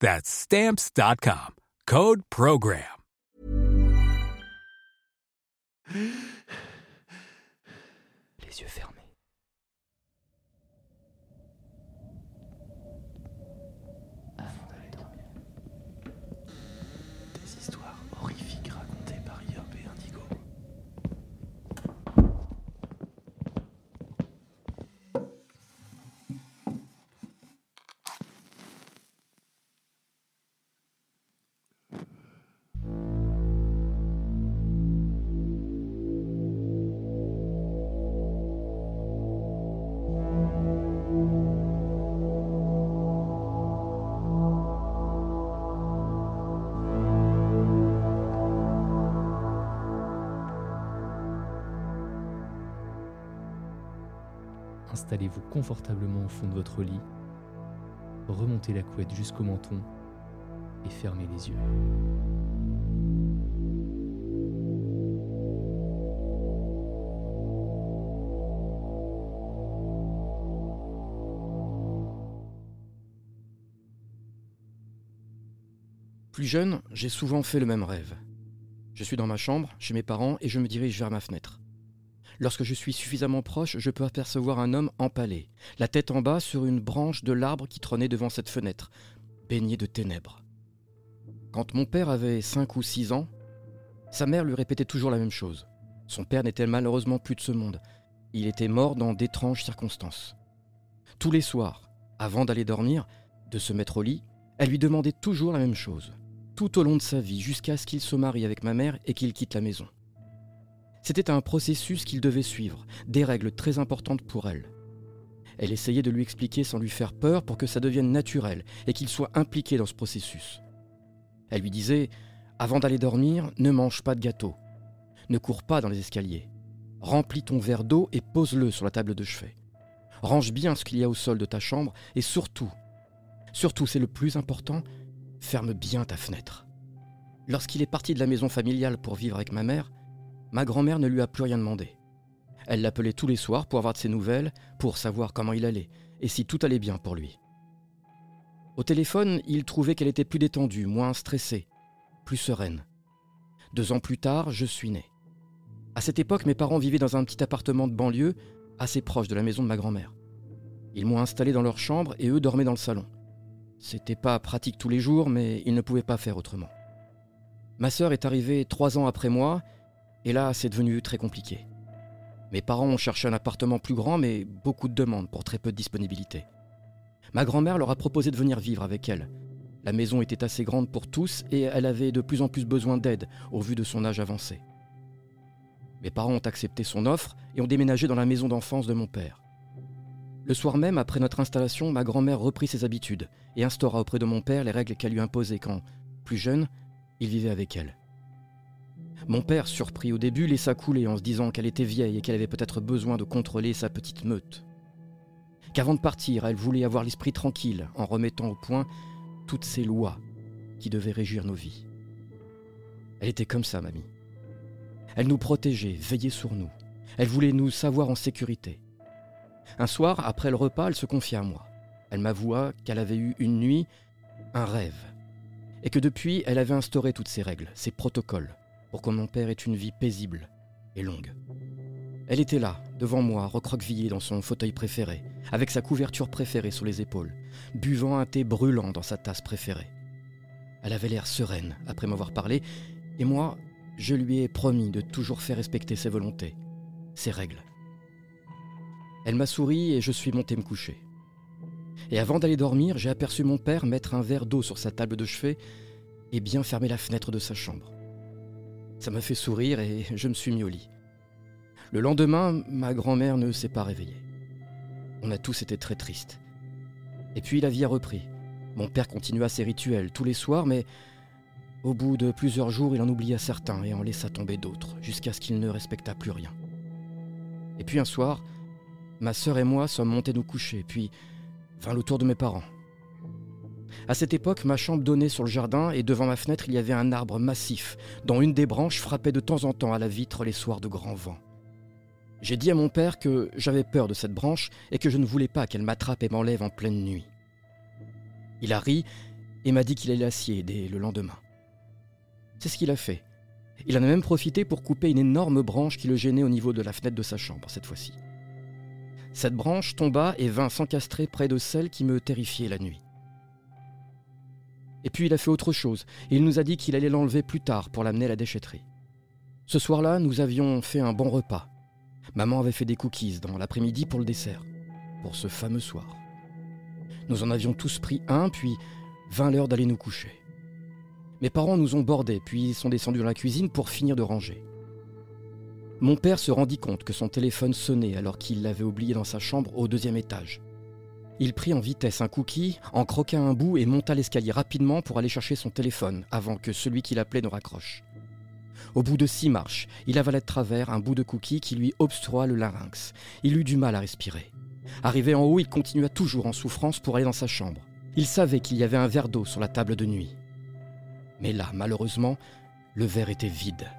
That's Stamps.com. Code Program. Les yeux fermés. Installez-vous confortablement au fond de votre lit, remontez la couette jusqu'au menton et fermez les yeux. Plus jeune, j'ai souvent fait le même rêve. Je suis dans ma chambre, chez mes parents, et je me dirige vers ma fenêtre. Lorsque je suis suffisamment proche, je peux apercevoir un homme empalé, la tête en bas sur une branche de l'arbre qui trônait devant cette fenêtre, baigné de ténèbres. Quand mon père avait cinq ou six ans, sa mère lui répétait toujours la même chose. Son père n'était malheureusement plus de ce monde. Il était mort dans d'étranges circonstances. Tous les soirs, avant d'aller dormir, de se mettre au lit, elle lui demandait toujours la même chose, tout au long de sa vie, jusqu'à ce qu'il se marie avec ma mère et qu'il quitte la maison. C'était un processus qu'il devait suivre, des règles très importantes pour elle. Elle essayait de lui expliquer sans lui faire peur pour que ça devienne naturel et qu'il soit impliqué dans ce processus. Elle lui disait Avant d'aller dormir, ne mange pas de gâteau. Ne cours pas dans les escaliers. Remplis ton verre d'eau et pose-le sur la table de chevet. Range bien ce qu'il y a au sol de ta chambre et surtout, surtout c'est le plus important, ferme bien ta fenêtre. Lorsqu'il est parti de la maison familiale pour vivre avec ma mère, ma grand-mère ne lui a plus rien demandé. Elle l'appelait tous les soirs pour avoir de ses nouvelles, pour savoir comment il allait et si tout allait bien pour lui. Au téléphone, il trouvait qu'elle était plus détendue, moins stressée, plus sereine. Deux ans plus tard, je suis né. À cette époque, mes parents vivaient dans un petit appartement de banlieue, assez proche de la maison de ma grand-mère. Ils m'ont installé dans leur chambre et eux dormaient dans le salon. C'était pas pratique tous les jours, mais ils ne pouvaient pas faire autrement. Ma sœur est arrivée trois ans après moi, et là, c'est devenu très compliqué. Mes parents ont cherché un appartement plus grand, mais beaucoup de demandes pour très peu de disponibilité. Ma grand-mère leur a proposé de venir vivre avec elle. La maison était assez grande pour tous et elle avait de plus en plus besoin d'aide au vu de son âge avancé. Mes parents ont accepté son offre et ont déménagé dans la maison d'enfance de mon père. Le soir même, après notre installation, ma grand-mère reprit ses habitudes et instaura auprès de mon père les règles qu'elle lui imposait quand, plus jeune, il vivait avec elle. Mon père, surpris au début, laissa couler en se disant qu'elle était vieille et qu'elle avait peut-être besoin de contrôler sa petite meute. Qu'avant de partir, elle voulait avoir l'esprit tranquille en remettant au point toutes ces lois qui devaient régir nos vies. Elle était comme ça, mamie. Elle nous protégeait, veillait sur nous. Elle voulait nous savoir en sécurité. Un soir, après le repas, elle se confia à moi. Elle m'avoua qu'elle avait eu une nuit, un rêve, et que depuis, elle avait instauré toutes ces règles, ces protocoles, pour que mon père ait une vie paisible et longue. Elle était là, devant moi, recroquevillée dans son fauteuil préféré, avec sa couverture préférée sur les épaules, buvant un thé brûlant dans sa tasse préférée. Elle avait l'air sereine après m'avoir parlé, et moi, Je lui ai promis de toujours faire respecter ses volontés, ses règles. Elle m'a souri et je suis monté me coucher. Et avant d'aller dormir, j'ai aperçu mon père mettre un verre d'eau sur sa table de chevet et bien fermer la fenêtre de sa chambre. Ça m'a fait sourire et je me suis mis au lit. Le lendemain, ma grand-mère ne s'est pas réveillée. On a tous été très tristes. Et puis la vie a repris. Mon père continua ses rituels tous les soirs, mais au bout de plusieurs jours, il en oublia certains et en laissa tomber d'autres, jusqu'à ce qu'il ne respecta plus rien. Et puis un soir, ma sœur et moi sommes montés nous coucher, puis vint le tour de mes parents. À cette époque, ma chambre donnait sur le jardin et devant ma fenêtre, il y avait un arbre massif dont une des branches frappait de temps en temps à la vitre les soirs de grand vent. J'ai dit à mon père que j'avais peur de cette branche et que je ne voulais pas qu'elle m'attrape et m'enlève en pleine nuit. Il a ri et m'a dit qu'il allait l'assier dès le lendemain. C'est ce qu'il a fait. Il en a même profité pour couper une énorme branche qui le gênait au niveau de la fenêtre de sa chambre cette fois-ci. Cette branche tomba et vint s'encastrer près de celle qui me terrifiait la nuit. Et puis il a fait autre chose, il nous a dit qu'il allait l'enlever plus tard pour l'amener à la déchetterie. Ce soir-là, nous avions fait un bon repas. Maman avait fait des cookies dans l'après-midi pour le dessert, pour ce fameux soir. Nous en avions tous pris un, puis vint l'heure d'aller nous coucher. Mes parents nous ont bordés, puis sont descendus dans la cuisine pour finir de ranger. Mon père se rendit compte que son téléphone sonnait alors qu'il l'avait oublié dans sa chambre au deuxième étage. Il prit en vitesse un cookie, en croqua un bout et monta l'escalier rapidement pour aller chercher son téléphone avant que celui qui l'appelait ne raccroche. Au bout de six marches, il avala de travers un bout de cookie qui lui obstrua le larynx. Il eut du mal à respirer. Arrivé en haut, il continua toujours en souffrance pour aller dans sa chambre. Il savait qu'il y avait un verre d'eau sur la table de nuit. Mais là, malheureusement, le verre était vide.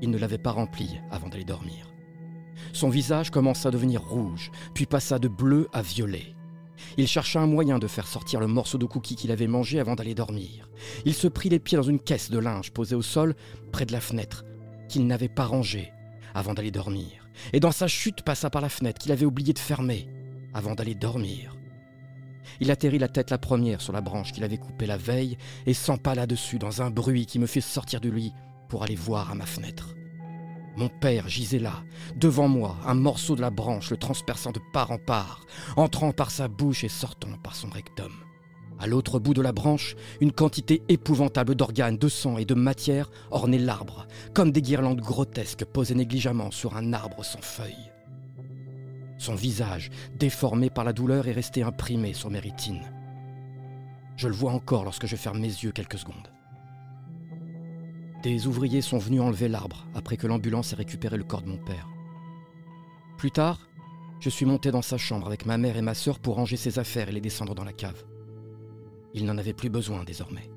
Il ne l'avait pas rempli avant d'aller dormir. Son visage commença à devenir rouge, puis passa de bleu à violet. Il chercha un moyen de faire sortir le morceau de cookie qu'il avait mangé avant d'aller dormir. Il se prit les pieds dans une caisse de linge posée au sol près de la fenêtre, qu'il n'avait pas rangée avant d'aller dormir. Et dans sa chute passa par la fenêtre qu'il avait oublié de fermer avant d'aller dormir. Il atterrit la tête la première sur la branche qu'il avait coupée la veille et s'empa là-dessus dans un bruit qui me fit sortir de lui pour aller voir à ma fenêtre. Mon père gisait là, devant moi, un morceau de la branche le transperçant de part en part, entrant par sa bouche et sortant par son rectum. À l'autre bout de la branche, une quantité épouvantable d'organes, de sang et de matière ornait l'arbre, comme des guirlandes grotesques posées négligemment sur un arbre sans feuilles. Son visage, déformé par la douleur, est resté imprimé sur mes rétines. Je le vois encore lorsque je ferme mes yeux quelques secondes. Des ouvriers sont venus enlever l'arbre après que l'ambulance ait récupéré le corps de mon père. Plus tard, je suis monté dans sa chambre avec ma mère et ma sœur pour ranger ses affaires et les descendre dans la cave. Il n'en avait plus besoin désormais.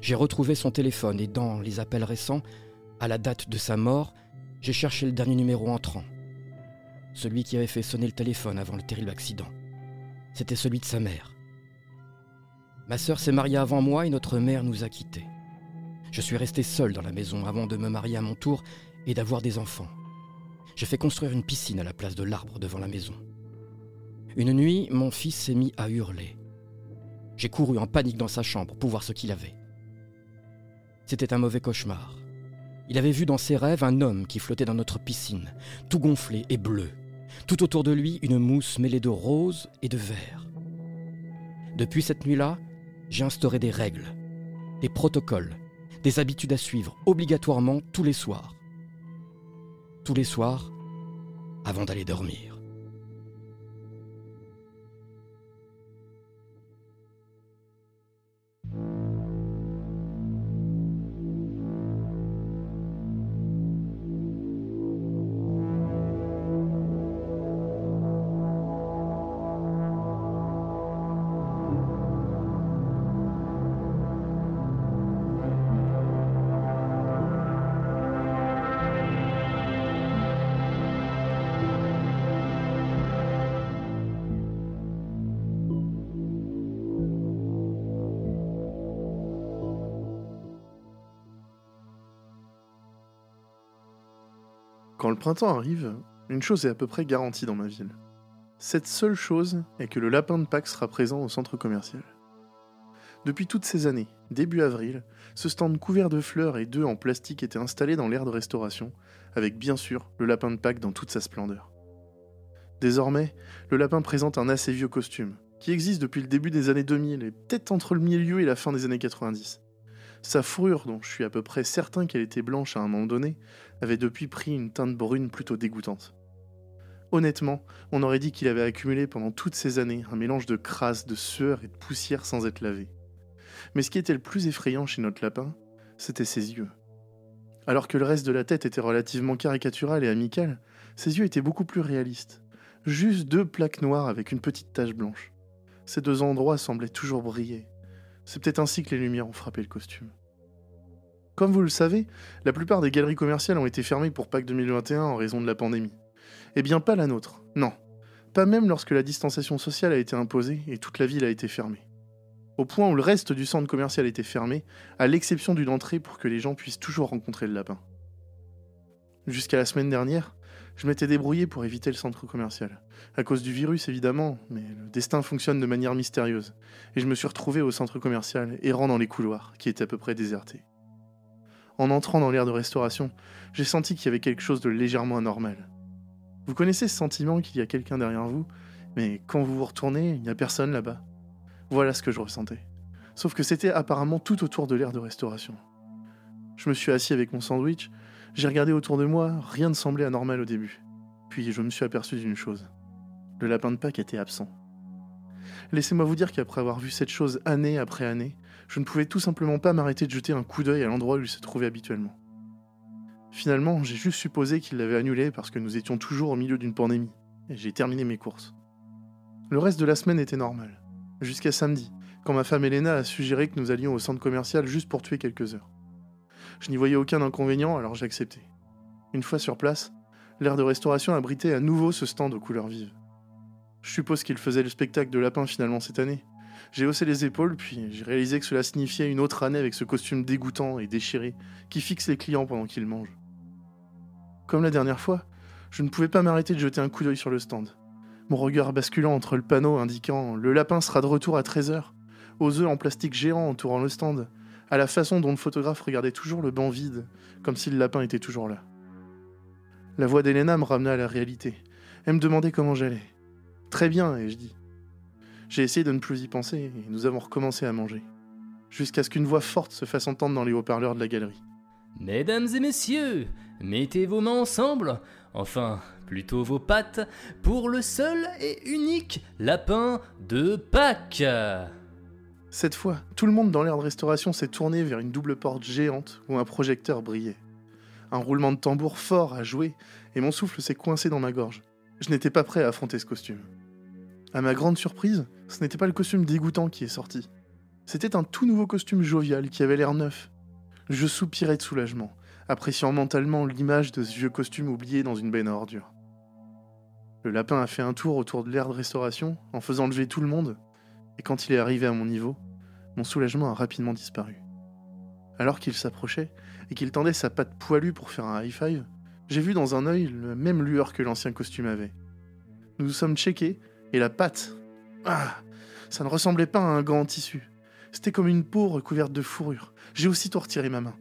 J'ai retrouvé son téléphone et dans les appels récents, à la date de sa mort, j'ai cherché le dernier numéro entrant. Celui qui avait fait sonner le téléphone avant le terrible accident. C'était celui de sa mère. Ma sœur s'est mariée avant moi et notre mère nous a quittés. Je suis resté seul dans la maison avant de me marier à mon tour et d'avoir des enfants. J'ai fait construire une piscine à la place de l'arbre devant la maison. Une nuit, mon fils s'est mis à hurler. J'ai couru en panique dans sa chambre pour voir ce qu'il avait. C'était un mauvais cauchemar. Il avait vu dans ses rêves un homme qui flottait dans notre piscine, tout gonflé et bleu. Tout autour de lui, une mousse mêlée de rose et de vert. Depuis cette nuit-là, j'ai instauré des règles, des protocoles, des habitudes à suivre obligatoirement tous les soirs. Tous les soirs, avant d'aller dormir. Quand le printemps arrive, une chose est à peu près garantie dans ma ville. Cette seule chose est que le lapin de Pâques sera présent au centre commercial. Depuis toutes ces années, début avril, ce stand couvert de fleurs et d'œufs en plastique était installé dans l'aire de restauration, avec bien sûr le lapin de Pâques dans toute sa splendeur. Désormais, le lapin présente un assez vieux costume, qui existe depuis le début des années 2000 et peut-être entre le milieu et la fin des années 90. Sa fourrure, dont je suis à peu près certain qu'elle était blanche à un moment donné, avait depuis pris une teinte brune plutôt dégoûtante. Honnêtement, on aurait dit qu'il avait accumulé pendant toutes ces années un mélange de crasse, de sueur et de poussière sans être lavé. Mais ce qui était le plus effrayant chez notre lapin, c'était ses yeux. Alors que le reste de la tête était relativement caricatural et amical, ses yeux étaient beaucoup plus réalistes. Juste deux plaques noires avec une petite tache blanche. Ces deux endroits semblaient toujours briller. C'est peut-être ainsi que les lumières ont frappé le costume. Comme vous le savez, la plupart des galeries commerciales ont été fermées pour Pâques 2021 en raison de la pandémie. Eh bien pas la nôtre, non. Pas même lorsque la distanciation sociale a été imposée et toute la ville a été fermée. Au point où le reste du centre commercial était fermé, à l'exception d'une entrée pour que les gens puissent toujours rencontrer le lapin. Jusqu'à la semaine dernière, je m'étais débrouillé pour éviter le centre commercial. À cause du virus, évidemment, mais le destin fonctionne de manière mystérieuse. Et je me suis retrouvé au centre commercial, errant dans les couloirs, qui étaient à peu près désertés. En entrant dans l'aire de restauration, j'ai senti qu'il y avait quelque chose de légèrement anormal. Vous connaissez ce sentiment qu'il y a quelqu'un derrière vous, mais quand vous vous retournez, il n'y a personne là-bas. Voilà ce que je ressentais. Sauf que c'était apparemment tout autour de l'aire de restauration. Je me suis assis avec mon sandwich, j'ai regardé autour de moi, rien ne semblait anormal au début. Puis je me suis aperçu d'une chose. Le lapin de Pâques était absent. Laissez-moi vous dire qu'après avoir vu cette chose année après année, je ne pouvais tout simplement pas m'arrêter de jeter un coup d'œil à l'endroit où il se trouvait habituellement. Finalement, j'ai juste supposé qu'il l'avait annulé parce que nous étions toujours au milieu d'une pandémie, et j'ai terminé mes courses. Le reste de la semaine était normal, jusqu'à samedi, quand ma femme Elena a suggéré que nous allions au centre commercial juste pour tuer quelques heures. Je n'y voyais aucun inconvénient, alors j'ai. Une fois sur place, l'aire de restauration abritait à nouveau ce stand aux couleurs vives. Je suppose qu'il faisait le spectacle de lapin finalement cette année. J'ai haussé les épaules, puis j'ai réalisé que cela signifiait une autre année avec ce costume dégoûtant et déchiré qui fixe les clients pendant qu'ils mangent. Comme la dernière fois, je ne pouvais pas m'arrêter de jeter un coup d'œil sur le stand. Mon regard basculant entre le panneau indiquant Le lapin sera de retour à 13h, aux œufs en plastique géant entourant le stand, à la façon dont le photographe regardait toujours le banc vide, comme si le lapin était toujours là. La voix d'Elena me ramena à la réalité. Elle me demandait comment j'allais. Très bien, ai-je dit. J'ai essayé de ne plus y penser, et nous avons recommencé à manger. Jusqu'à ce qu'une voix forte se fasse entendre dans les haut-parleurs de la galerie. Mesdames et messieurs, mettez vos mains ensemble, enfin, plutôt vos pattes, pour le seul et unique lapin de Pâques. Cette fois, tout le monde dans l'aire de restauration s'est tourné vers une double porte géante où un projecteur brillait. Un roulement de tambour fort a joué et mon souffle s'est coincé dans ma gorge. Je n'étais pas prêt à affronter ce costume. À ma grande surprise, ce n'était pas le costume dégoûtant qui est sorti. C'était un tout nouveau costume jovial qui avait l'air neuf. Je soupirais de soulagement, appréciant mentalement l'image de ce vieux costume oublié dans une benne à ordures. Le lapin a fait un tour autour de l'aire de restauration en faisant lever tout le monde, et quand il est arrivé à mon niveau, mon soulagement a rapidement disparu. Alors qu'il s'approchait et qu'il tendait sa patte poilue pour faire un high five, j'ai vu dans un œil la même lueur que l'ancien costume avait. Nous nous sommes checkés et la patte. Ah Ça ne ressemblait pas à un gant en tissu. C'était comme une peau recouverte de fourrure. J'ai aussitôt retiré ma main.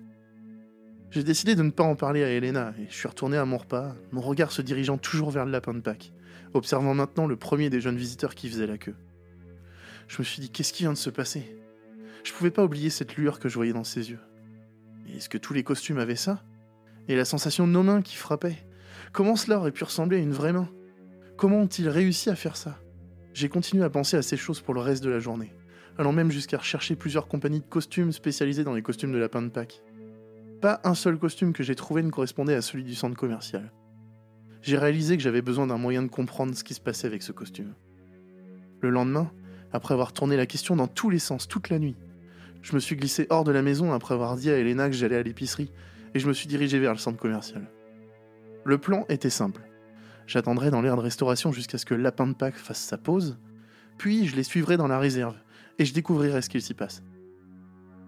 J'ai décidé de ne pas en parler à Elena et je suis retourné à mon repas, mon regard se dirigeant toujours vers le lapin de Pâques, observant maintenant le premier des jeunes visiteurs qui faisait la queue. Je me suis dit, qu'est-ce qui vient de se passer? Je pouvais pas oublier cette lueur que je voyais dans ses yeux. Est-ce que tous les costumes avaient ça? Et la sensation de nos mains qui frappaient? Comment cela aurait pu ressembler à une vraie main? Comment ont-ils réussi à faire ça? J'ai continué à penser à ces choses pour le reste de la journée, allant même jusqu'à rechercher plusieurs compagnies de costumes spécialisées dans les costumes de lapin de Pâques. Pas un seul costume que j'ai trouvé ne correspondait à celui du centre commercial. J'ai réalisé que j'avais besoin d'un moyen de comprendre ce qui se passait avec ce costume. Le lendemain, après avoir tourné la question dans tous les sens toute la nuit. Je me suis glissé hors de la maison après avoir dit à Elena que j'allais à l'épicerie et je me suis dirigé vers le centre commercial. Le plan était simple. J'attendrai dans l'aire de restauration jusqu'à ce que Lapin de Pâques fasse sa pause, puis je les suivrai dans la réserve et je découvrirai ce qu'il s'y passe.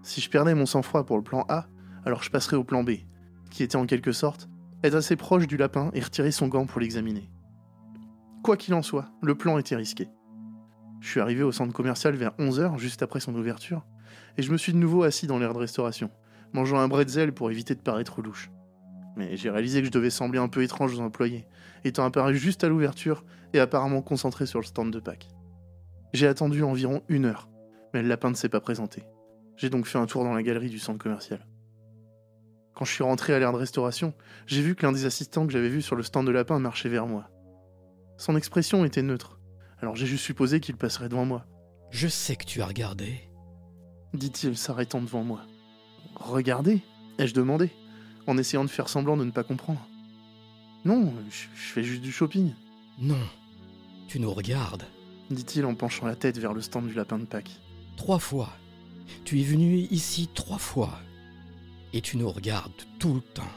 Si je perdais mon sang-froid pour le plan A, alors je passerai au plan B, qui était en quelque sorte être assez proche du lapin et retirer son gant pour l'examiner. Quoi qu'il en soit, le plan était risqué. Je suis arrivé au centre commercial vers 11h, juste après son ouverture, et je me suis de nouveau assis dans l'air de restauration, mangeant un bretzel pour éviter de paraître louche. Mais j'ai réalisé que je devais sembler un peu étrange aux employés, étant apparu juste à l'ouverture et apparemment concentré sur le stand de Pâques. J'ai attendu environ une heure, mais le lapin ne s'est pas présenté. J'ai donc fait un tour dans la galerie du centre commercial. Quand je suis rentré à l'aire de restauration, j'ai vu que l'un des assistants que j'avais vu sur le stand de lapin marchait vers moi. Son expression était neutre, alors j'ai juste supposé qu'il passerait devant moi. Je sais que tu as regardé. dit-il s'arrêtant devant moi. Regardez? Ai-je demandé, en essayant de faire semblant de ne pas comprendre. Non, je, je fais juste du shopping, Non, tu nous regardes. dit-il en penchant la tête vers le stand du lapin de Pâques. Trois fois. Tu es venu ici trois fois. Et tu nous regardes tout le temps.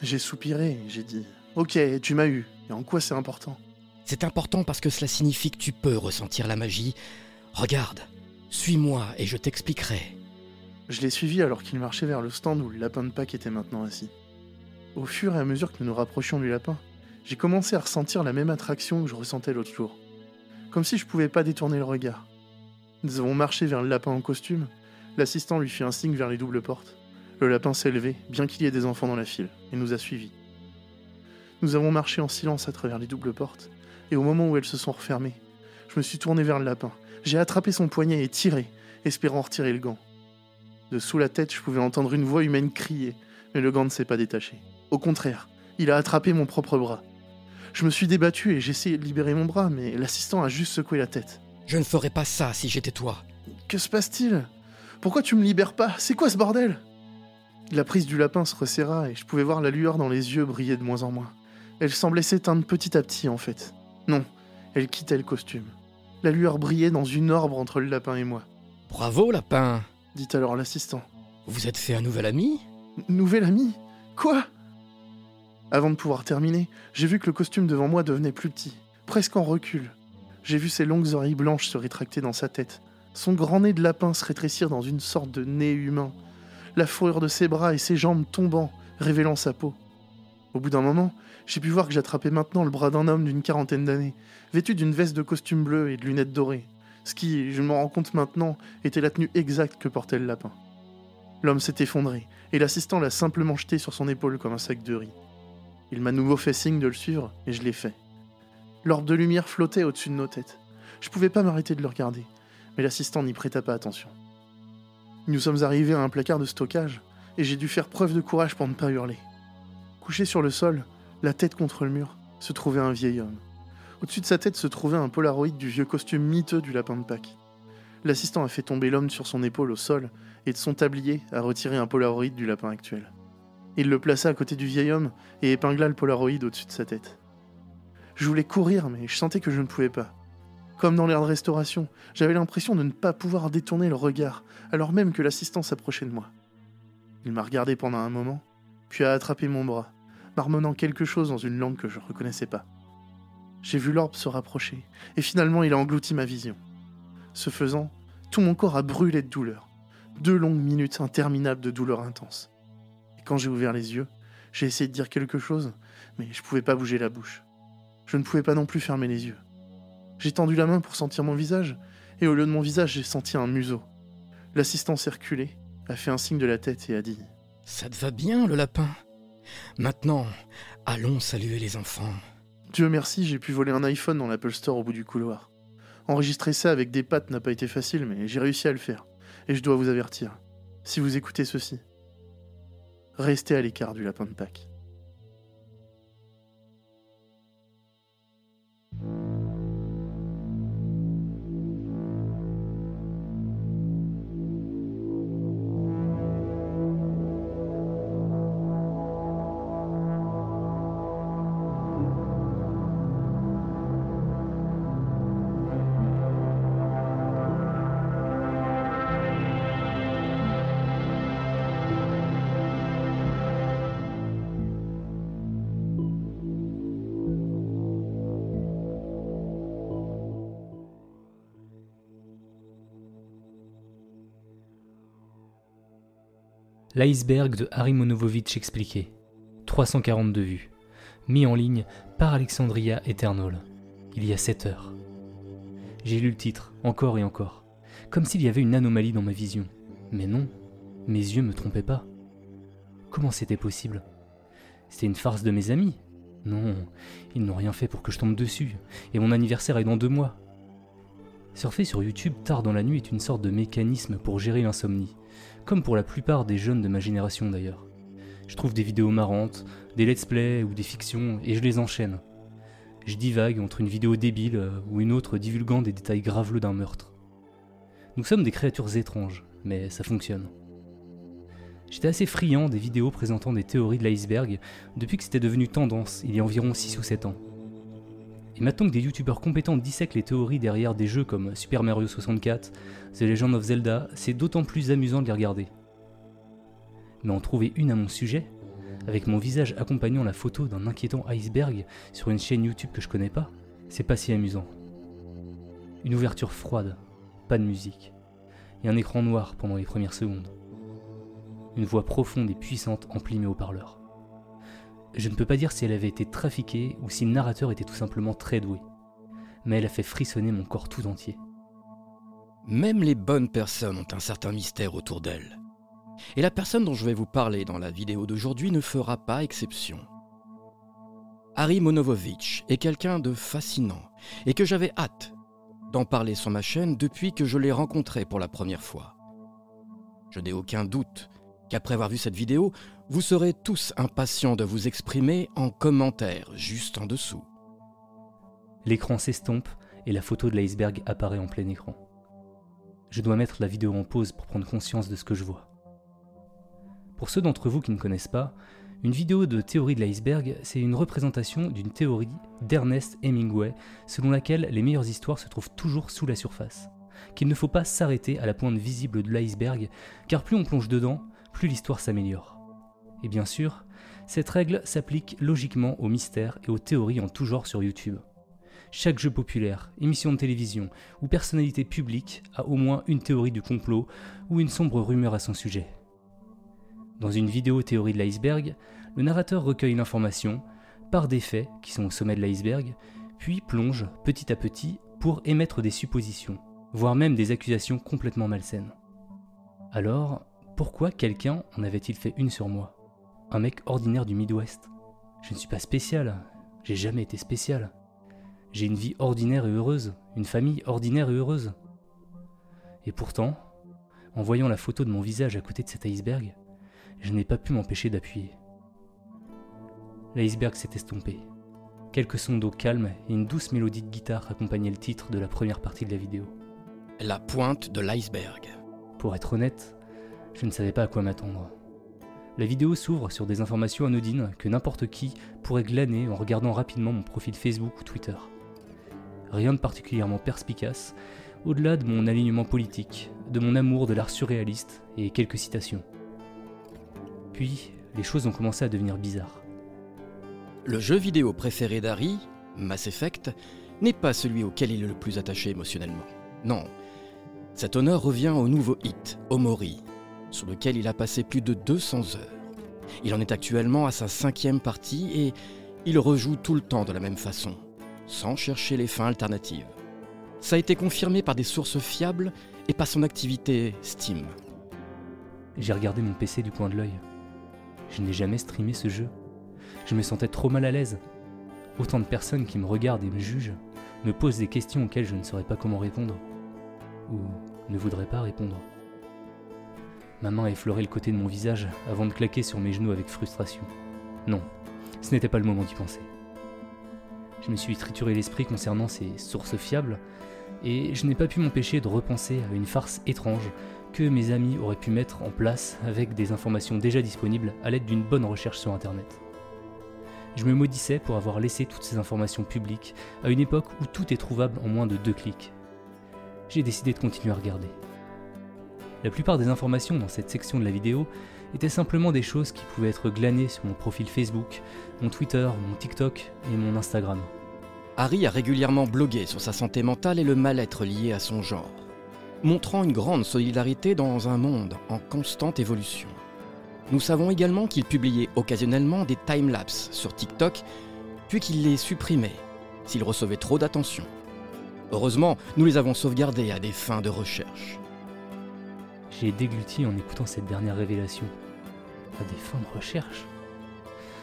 J'ai soupiré, j'ai dit Ok, tu m'as eu, et en quoi c'est important? C'est important parce que cela signifie que tu peux ressentir la magie. Regarde, suis-moi et je t'expliquerai. Je l'ai suivi alors qu'il marchait vers le stand où le lapin de Pâques était maintenant assis. Au fur et à mesure que nous nous rapprochions du lapin, j'ai commencé à ressentir la même attraction que je ressentais l'autre jour. Comme si je pouvais pas détourner le regard. Nous avons marché vers le lapin en costume. L'assistant lui fit un signe vers les doubles portes. Le lapin s'est levé, bien qu'il y ait des enfants dans la file, et nous a suivis. Nous avons marché en silence à travers les doubles portes, et au moment où elles se sont refermées, je me suis tourné vers le lapin. J'ai attrapé son poignet et tiré, espérant retirer le gant. De sous la tête, je pouvais entendre une voix humaine crier, mais le gant ne s'est pas détaché. Au contraire, il a attrapé mon propre bras. Je me suis débattu et j'ai essayé de libérer mon bras, mais l'assistant a juste secoué la tête. Je ne ferais pas ça si j'étais toi. Que se passe-t-il? Pourquoi tu me libères pas? C'est quoi ce bordel? La prise du lapin se resserra et je pouvais voir la lueur dans les yeux briller de moins en moins. Elle semblait s'éteindre petit à petit en fait. Non, elle quittait le costume. La lueur brillait dans une orbe entre le lapin et moi, Bravo, lapin. Dit alors l'assistant. Vous êtes fait un nouvel ami? Nouvel ami? Quoi? Avant de pouvoir terminer, j'ai vu que le costume devant moi devenait plus petit, presque en recul. J'ai vu ses longues oreilles blanches se rétracter dans sa tête, son grand nez de lapin se rétrécir dans une sorte de nez humain, la fourrure de ses bras et ses jambes tombant, révélant sa peau. Au bout d'un moment, j'ai pu voir que j'attrapais maintenant le bras d'un homme d'une quarantaine d'années, vêtu d'une veste de costume bleu et de lunettes dorées, ce qui, je m'en rends compte maintenant, était la tenue exacte que portait le lapin. L'homme s'est effondré, et l'assistant l'a simplement jeté sur son épaule comme un sac de riz. Il m'a nouveau fait signe de le suivre, et je l'ai fait. L'orbe de lumière flottait au-dessus de nos têtes. Je pouvais pas m'arrêter de le regarder, mais l'assistant n'y prêta pas attention. Nous sommes arrivés à un placard de stockage, et j'ai dû faire preuve de courage pour ne pas hurler. Couché sur le sol, la tête contre le mur, se trouvait un vieil homme. Au-dessus de sa tête se trouvait un polaroid du vieux costume miteux du lapin de Pâques. L'assistant a fait tomber l'homme sur son épaule au sol et de son tablier a retiré un polaroid du lapin actuel. Il le plaça à côté du vieil homme et épingla le polaroid au-dessus de sa tête. Je voulais courir, mais je sentais que je ne pouvais pas. Comme dans l'air de restauration, j'avais l'impression de ne pas pouvoir détourner le regard, alors même que l'assistant s'approchait de moi. Il m'a regardé pendant un moment, puis a attrapé mon bras, marmonnant quelque chose dans une langue que je ne reconnaissais pas. J'ai vu l'orbe se rapprocher, et finalement il a englouti ma vision. Ce faisant, tout mon corps a brûlé de douleur. Deux longues minutes interminables de douleur intense. Quand j'ai ouvert les yeux, j'ai essayé de dire quelque chose, mais je pouvais pas bouger la bouche. Je ne pouvais pas non plus fermer les yeux. J'ai tendu la main pour sentir mon visage, et au lieu de mon visage, j'ai senti un museau. L'assistant s'est reculé, a fait un signe de la tête et a dit Ça te va bien, le lapin? Maintenant, allons saluer les enfants. Dieu merci, j'ai pu voler un iPhone dans l'Apple Store au bout du couloir. Enregistrer ça avec des pattes n'a pas été facile, mais j'ai réussi à le faire. Et je dois vous avertir, si vous écoutez ceci, restez à l'écart du lapin de Pâques. L'iceberg de Harry Monovovic expliqué. 342 vues. Mis en ligne par Alexandria Eternal. Il y a 7 heures. J'ai lu le titre, encore et encore. Comme s'il y avait une anomalie dans ma vision. Mais non, mes yeux me trompaient pas. Comment c'était possible? C'était une farce de mes amis? Non, ils n'ont rien fait pour que je tombe dessus, et mon anniversaire est dans deux mois. Surfer sur YouTube tard dans la nuit est une sorte de mécanisme pour gérer l'insomnie, comme pour la plupart des jeunes de ma génération d'ailleurs. Je trouve des vidéos marrantes, des let's play ou des fictions, et je les enchaîne. Je divague entre une vidéo débile euh, ou une autre divulguant des détails graveleux d'un meurtre. Nous sommes des créatures étranges, mais ça fonctionne. J'étais assez friand des vidéos présentant des théories de l'iceberg depuis que c'était devenu tendance il y a environ 6 ou 7 ans. Et maintenant que des youtubeurs compétents dissèquent les théories derrière des jeux comme Super Mario 64, The Legend of Zelda, c'est d'autant plus amusant de les regarder. Mais en trouver une à mon sujet, avec mon visage accompagnant la photo d'un inquiétant iceberg sur une chaîne YouTube que je connais pas, c'est pas si amusant. Une ouverture froide, pas de musique, et un écran noir pendant les premières secondes. Une voix profonde et puissante emplit mes haut-parleurs. Je ne peux pas dire si elle avait été trafiquée ou si le narrateur était tout simplement très doué, mais elle a fait frissonner mon corps tout entier. Même les bonnes personnes ont un certain mystère autour d'elles. Et la personne dont je vais vous parler dans la vidéo d'aujourd'hui ne fera pas exception. Harry Monovovic est quelqu'un de fascinant et que j'avais hâte d'en parler sur ma chaîne depuis que je l'ai rencontré pour la première fois. Je n'ai aucun doute qu'après avoir vu cette vidéo, vous serez tous impatients de vous exprimer en commentaire juste en dessous. L'écran s'estompe et la photo de l'iceberg apparaît en plein écran. Je dois mettre la vidéo en pause pour prendre conscience de ce que je vois. Pour ceux d'entre vous qui ne connaissent pas, une vidéo de théorie de l'iceberg, c'est une représentation d'une théorie d'Ernest Hemingway selon laquelle les meilleures histoires se trouvent toujours sous la surface. Qu'il ne faut pas s'arrêter à la pointe visible de l'iceberg, car plus on plonge dedans, plus l'histoire s'améliore. Et bien sûr, cette règle s'applique logiquement aux mystères et aux théories en tout genre sur YouTube. Chaque jeu populaire, émission de télévision ou personnalité publique a au moins une théorie du complot ou une sombre rumeur à son sujet. Dans une vidéo théorie de l'iceberg, le narrateur recueille l'information, par des faits qui sont au sommet de l'iceberg, puis plonge petit à petit pour émettre des suppositions, voire même des accusations complètement malsaines. Alors, pourquoi quelqu'un en avait-il fait une sur moi? Un mec ordinaire du Midwest Je ne suis pas spécial, j'ai jamais été spécial. J'ai une vie ordinaire et heureuse, une famille ordinaire et heureuse. Et pourtant, en voyant la photo de mon visage à côté de cet iceberg, je n'ai pas pu m'empêcher d'appuyer. L'iceberg s'est estompé. Quelques sons d'eau calmes et une douce mélodie de guitare accompagnaient le titre de la première partie de la vidéo. La pointe de l'iceberg. Pour être honnête, je ne savais pas à quoi m'attendre. La vidéo s'ouvre sur des informations anodines que n'importe qui pourrait glaner en regardant rapidement mon profil Facebook ou Twitter. Rien de particulièrement perspicace, au-delà de mon alignement politique, de mon amour de l'art surréaliste et quelques citations. Puis, les choses ont commencé à devenir bizarres. Le jeu vidéo préféré d'Harry, Mass Effect, n'est pas celui auquel il est le plus attaché émotionnellement. Non. Cet honneur revient au nouveau hit, Omori, sur lequel il a passé plus de 200 heures. Il en est actuellement à sa cinquième partie et il rejoue tout le temps de la même façon, sans chercher les fins alternatives. Ça a été confirmé par des sources fiables et par son activité Steam. J'ai regardé mon PC du coin de l'œil. Je n'ai jamais streamé ce jeu. Je me sentais trop mal à l'aise. Autant de personnes qui me regardent et me jugent, me posent des questions auxquelles je ne saurais pas comment répondre. Ou ne voudraient pas répondre. Ma main a effleuré le côté de mon visage avant de claquer sur mes genoux avec frustration. Non, ce n'était pas le moment d'y penser. Je me suis trituré l'esprit concernant ces sources fiables, et je n'ai pas pu m'empêcher de repenser à une farce étrange que mes amis auraient pu mettre en place avec des informations déjà disponibles à l'aide d'une bonne recherche sur Internet. Je me maudissais pour avoir laissé toutes ces informations publiques à une époque où tout est trouvable en moins de deux clics. J'ai décidé de continuer à regarder. La plupart des informations dans cette section de la vidéo étaient simplement des choses qui pouvaient être glanées sur mon profil Facebook, mon Twitter, mon TikTok et mon Instagram. Harry a régulièrement blogué sur sa santé mentale et le mal-être lié à son genre montrant une grande solidarité dans un monde en constante évolution. Nous savons également qu'il publiait occasionnellement des timelapses sur TikTok, puis qu'il les supprimait s'il recevait trop d'attention. Heureusement, nous les avons sauvegardés à des fins de recherche. J'ai dégluti en écoutant cette dernière révélation. À des fins de recherche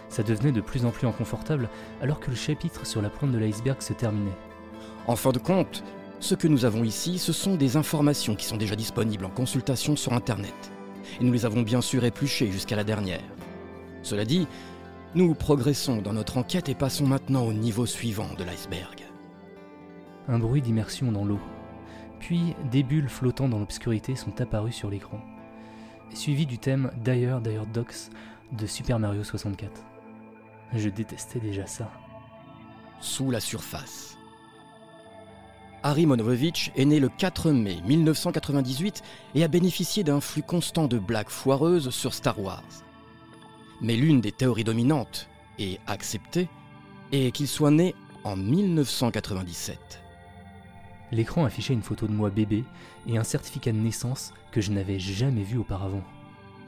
Ça devenait de plus en plus inconfortable alors que le chapitre sur la pointe de l'iceberg se terminait. En fin de compte, ce que nous avons ici, ce sont des informations qui sont déjà disponibles en consultation sur Internet. Et nous les avons bien sûr épluchées jusqu'à la dernière. Cela dit, nous progressons dans notre enquête et passons maintenant au niveau suivant de l'iceberg. Un bruit d'immersion dans l'eau. Puis des bulles flottant dans l'obscurité sont apparues sur l'écran, suivi du thème Dire Dire Docs de Super Mario 64. Je détestais déjà ça. Sous la surface. Harry Monovovich est né le 4 mai 1998 et a bénéficié d'un flux constant de blagues foireuses sur Star Wars. Mais l'une des théories dominantes, et acceptée, est qu'il soit né en 1997. L'écran affichait une photo de moi bébé et un certificat de naissance que je n'avais jamais vu auparavant.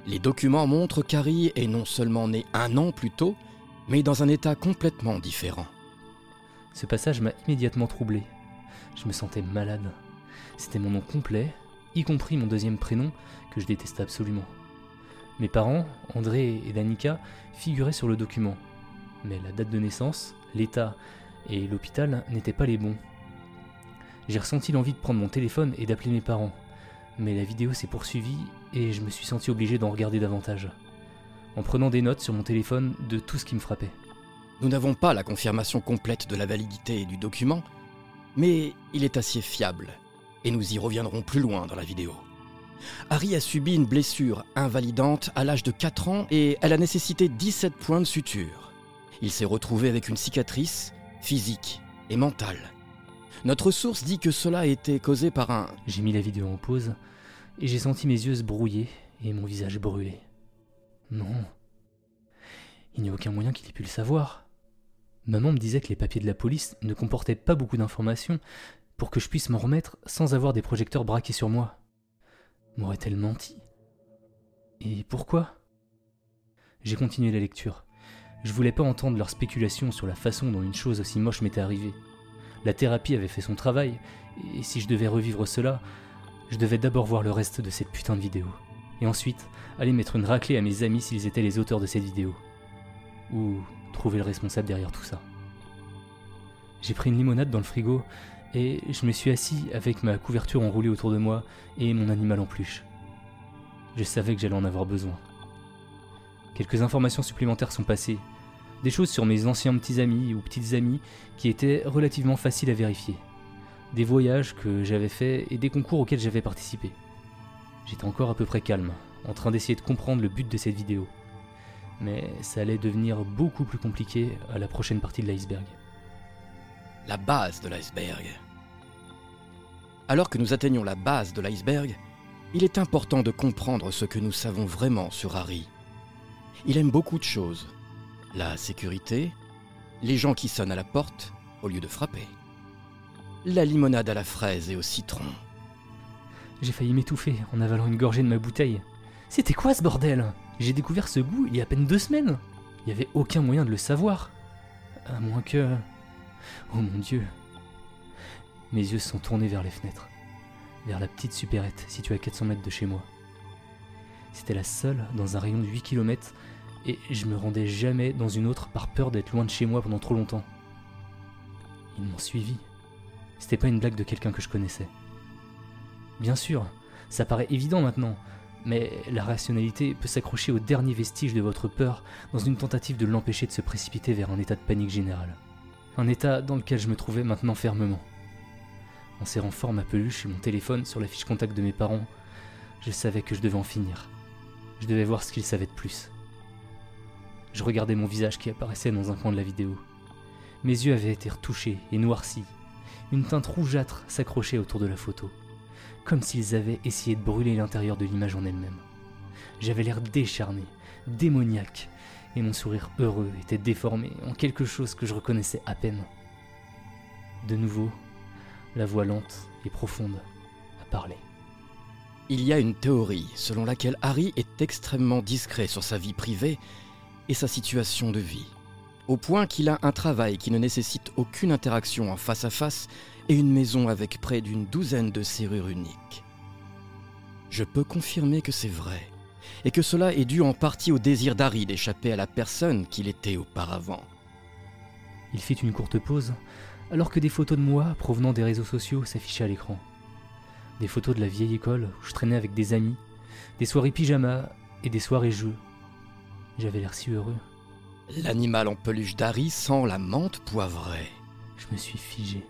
Les documents montrent qu'Harry est non seulement né un an plus tôt, mais dans un état complètement différent. Ce passage m'a immédiatement troublé. Je me sentais malade. C'était mon nom complet, y compris mon deuxième prénom, que je détestais absolument. Mes parents, André et Danica, figuraient sur le document. Mais la date de naissance, l'état et l'hôpital n'étaient pas les bons. J'ai ressenti l'envie de prendre mon téléphone et d'appeler mes parents. Mais la vidéo s'est poursuivie et je me suis senti obligé d'en regarder davantage. En prenant des notes sur mon téléphone de tout ce qui me frappait. Nous n'avons pas la confirmation complète de la validité du document, mais il est assez fiable, et nous y reviendrons plus loin dans la vidéo. Harry a subi une blessure invalidante à l'âge de 4 ans et elle a nécessité 17 points de suture. Il s'est retrouvé avec une cicatrice physique et mentale. Notre source dit que cela a été causé par un... J'ai mis la vidéo en pause et j'ai senti mes yeux se brouiller et mon visage brûler. Non. Il n'y a aucun moyen qu'il ait pu le savoir. Maman me disait que les papiers de la police ne comportaient pas beaucoup d'informations pour que je puisse m'en remettre sans avoir des projecteurs braqués sur moi. M'aurait-elle menti? Et pourquoi? J'ai continué la lecture. Je voulais pas entendre leurs spéculations sur la façon dont une chose aussi moche m'était arrivée. La thérapie avait fait son travail, et si je devais revivre cela, je devais d'abord voir le reste de cette putain de vidéo. Et ensuite, aller mettre une raclée à mes amis s'ils étaient les auteurs de cette vidéo. Ou trouver le responsable derrière tout ça. J'ai pris une limonade dans le frigo et je me suis assis avec ma couverture enroulée autour de moi et mon animal en peluche. Je savais que j'allais en avoir besoin. Quelques informations supplémentaires sont passées. Des choses sur mes anciens petits amis ou petites amies qui étaient relativement faciles à vérifier. Des voyages que j'avais faits et des concours auxquels j'avais participé. J'étais encore à peu près calme, en train d'essayer de comprendre le but de cette vidéo. Mais ça allait devenir beaucoup plus compliqué à la prochaine partie de l'iceberg la base de l'iceberg. Alors que nous atteignons la base de l'iceberg, il est important de comprendre ce que nous savons vraiment sur Harry. Il aime beaucoup de choses. La sécurité, les gens qui sonnent à la porte au lieu de frapper, la limonade à la fraise et au citron. J'ai failli m'étouffer en avalant une gorgée de ma bouteille. C'était quoi ce bordel? J'ai découvert ce goût il y a à peine deux semaines. Il n'y avait aucun moyen de le savoir. À moins que... Oh mon Dieu Mes yeux se sont tournés vers les fenêtres, vers la petite supérette située à 400 mètres de chez moi. C'était la seule dans un rayon de 8 km et je me rendais jamais dans une autre par peur d'être loin de chez moi pendant trop longtemps. Ils m'ont suivi. C'était pas une blague de quelqu'un que je connaissais. Bien sûr, ça paraît évident maintenant, mais la rationalité peut s'accrocher au dernier vestige de votre peur dans une tentative de l'empêcher de se précipiter vers un état de panique générale un état dans lequel je me trouvais maintenant fermement. En serrant fort ma peluche et mon téléphone sur la fiche contact de mes parents, je savais que je devais en finir. Je devais voir ce qu'ils savaient de plus. Je regardais mon visage qui apparaissait dans un coin de la vidéo. Mes yeux avaient été retouchés et noircis. Une teinte rougeâtre s'accrochait autour de la photo, comme s'ils avaient essayé de brûler l'intérieur de l'image en elle-même. J'avais l'air décharné, démoniaque, et mon sourire heureux était déformé en quelque chose que je reconnaissais à peine. De nouveau, la voix lente et profonde a parlé. Il y a une théorie selon laquelle Harry est extrêmement discret sur sa vie privée et sa situation de vie. au point qu'il a un travail qui ne nécessite aucune interaction en face à face et une maison avec près d'une douzaine de serrures uniques. Je peux confirmer que c'est vrai, et que cela est dû en partie au désir d'Harry d'échapper à la personne qu'il était auparavant. Il fit une courte pause, alors que des photos de moi provenant des réseaux sociaux s'affichaient à l'écran. Des photos de la vieille école où je traînais avec des amis, des soirées pyjama et des soirées jeux. J'avais l'air si heureux. L'animal en peluche d'Harry sent la menthe poivrée. Je me suis figé.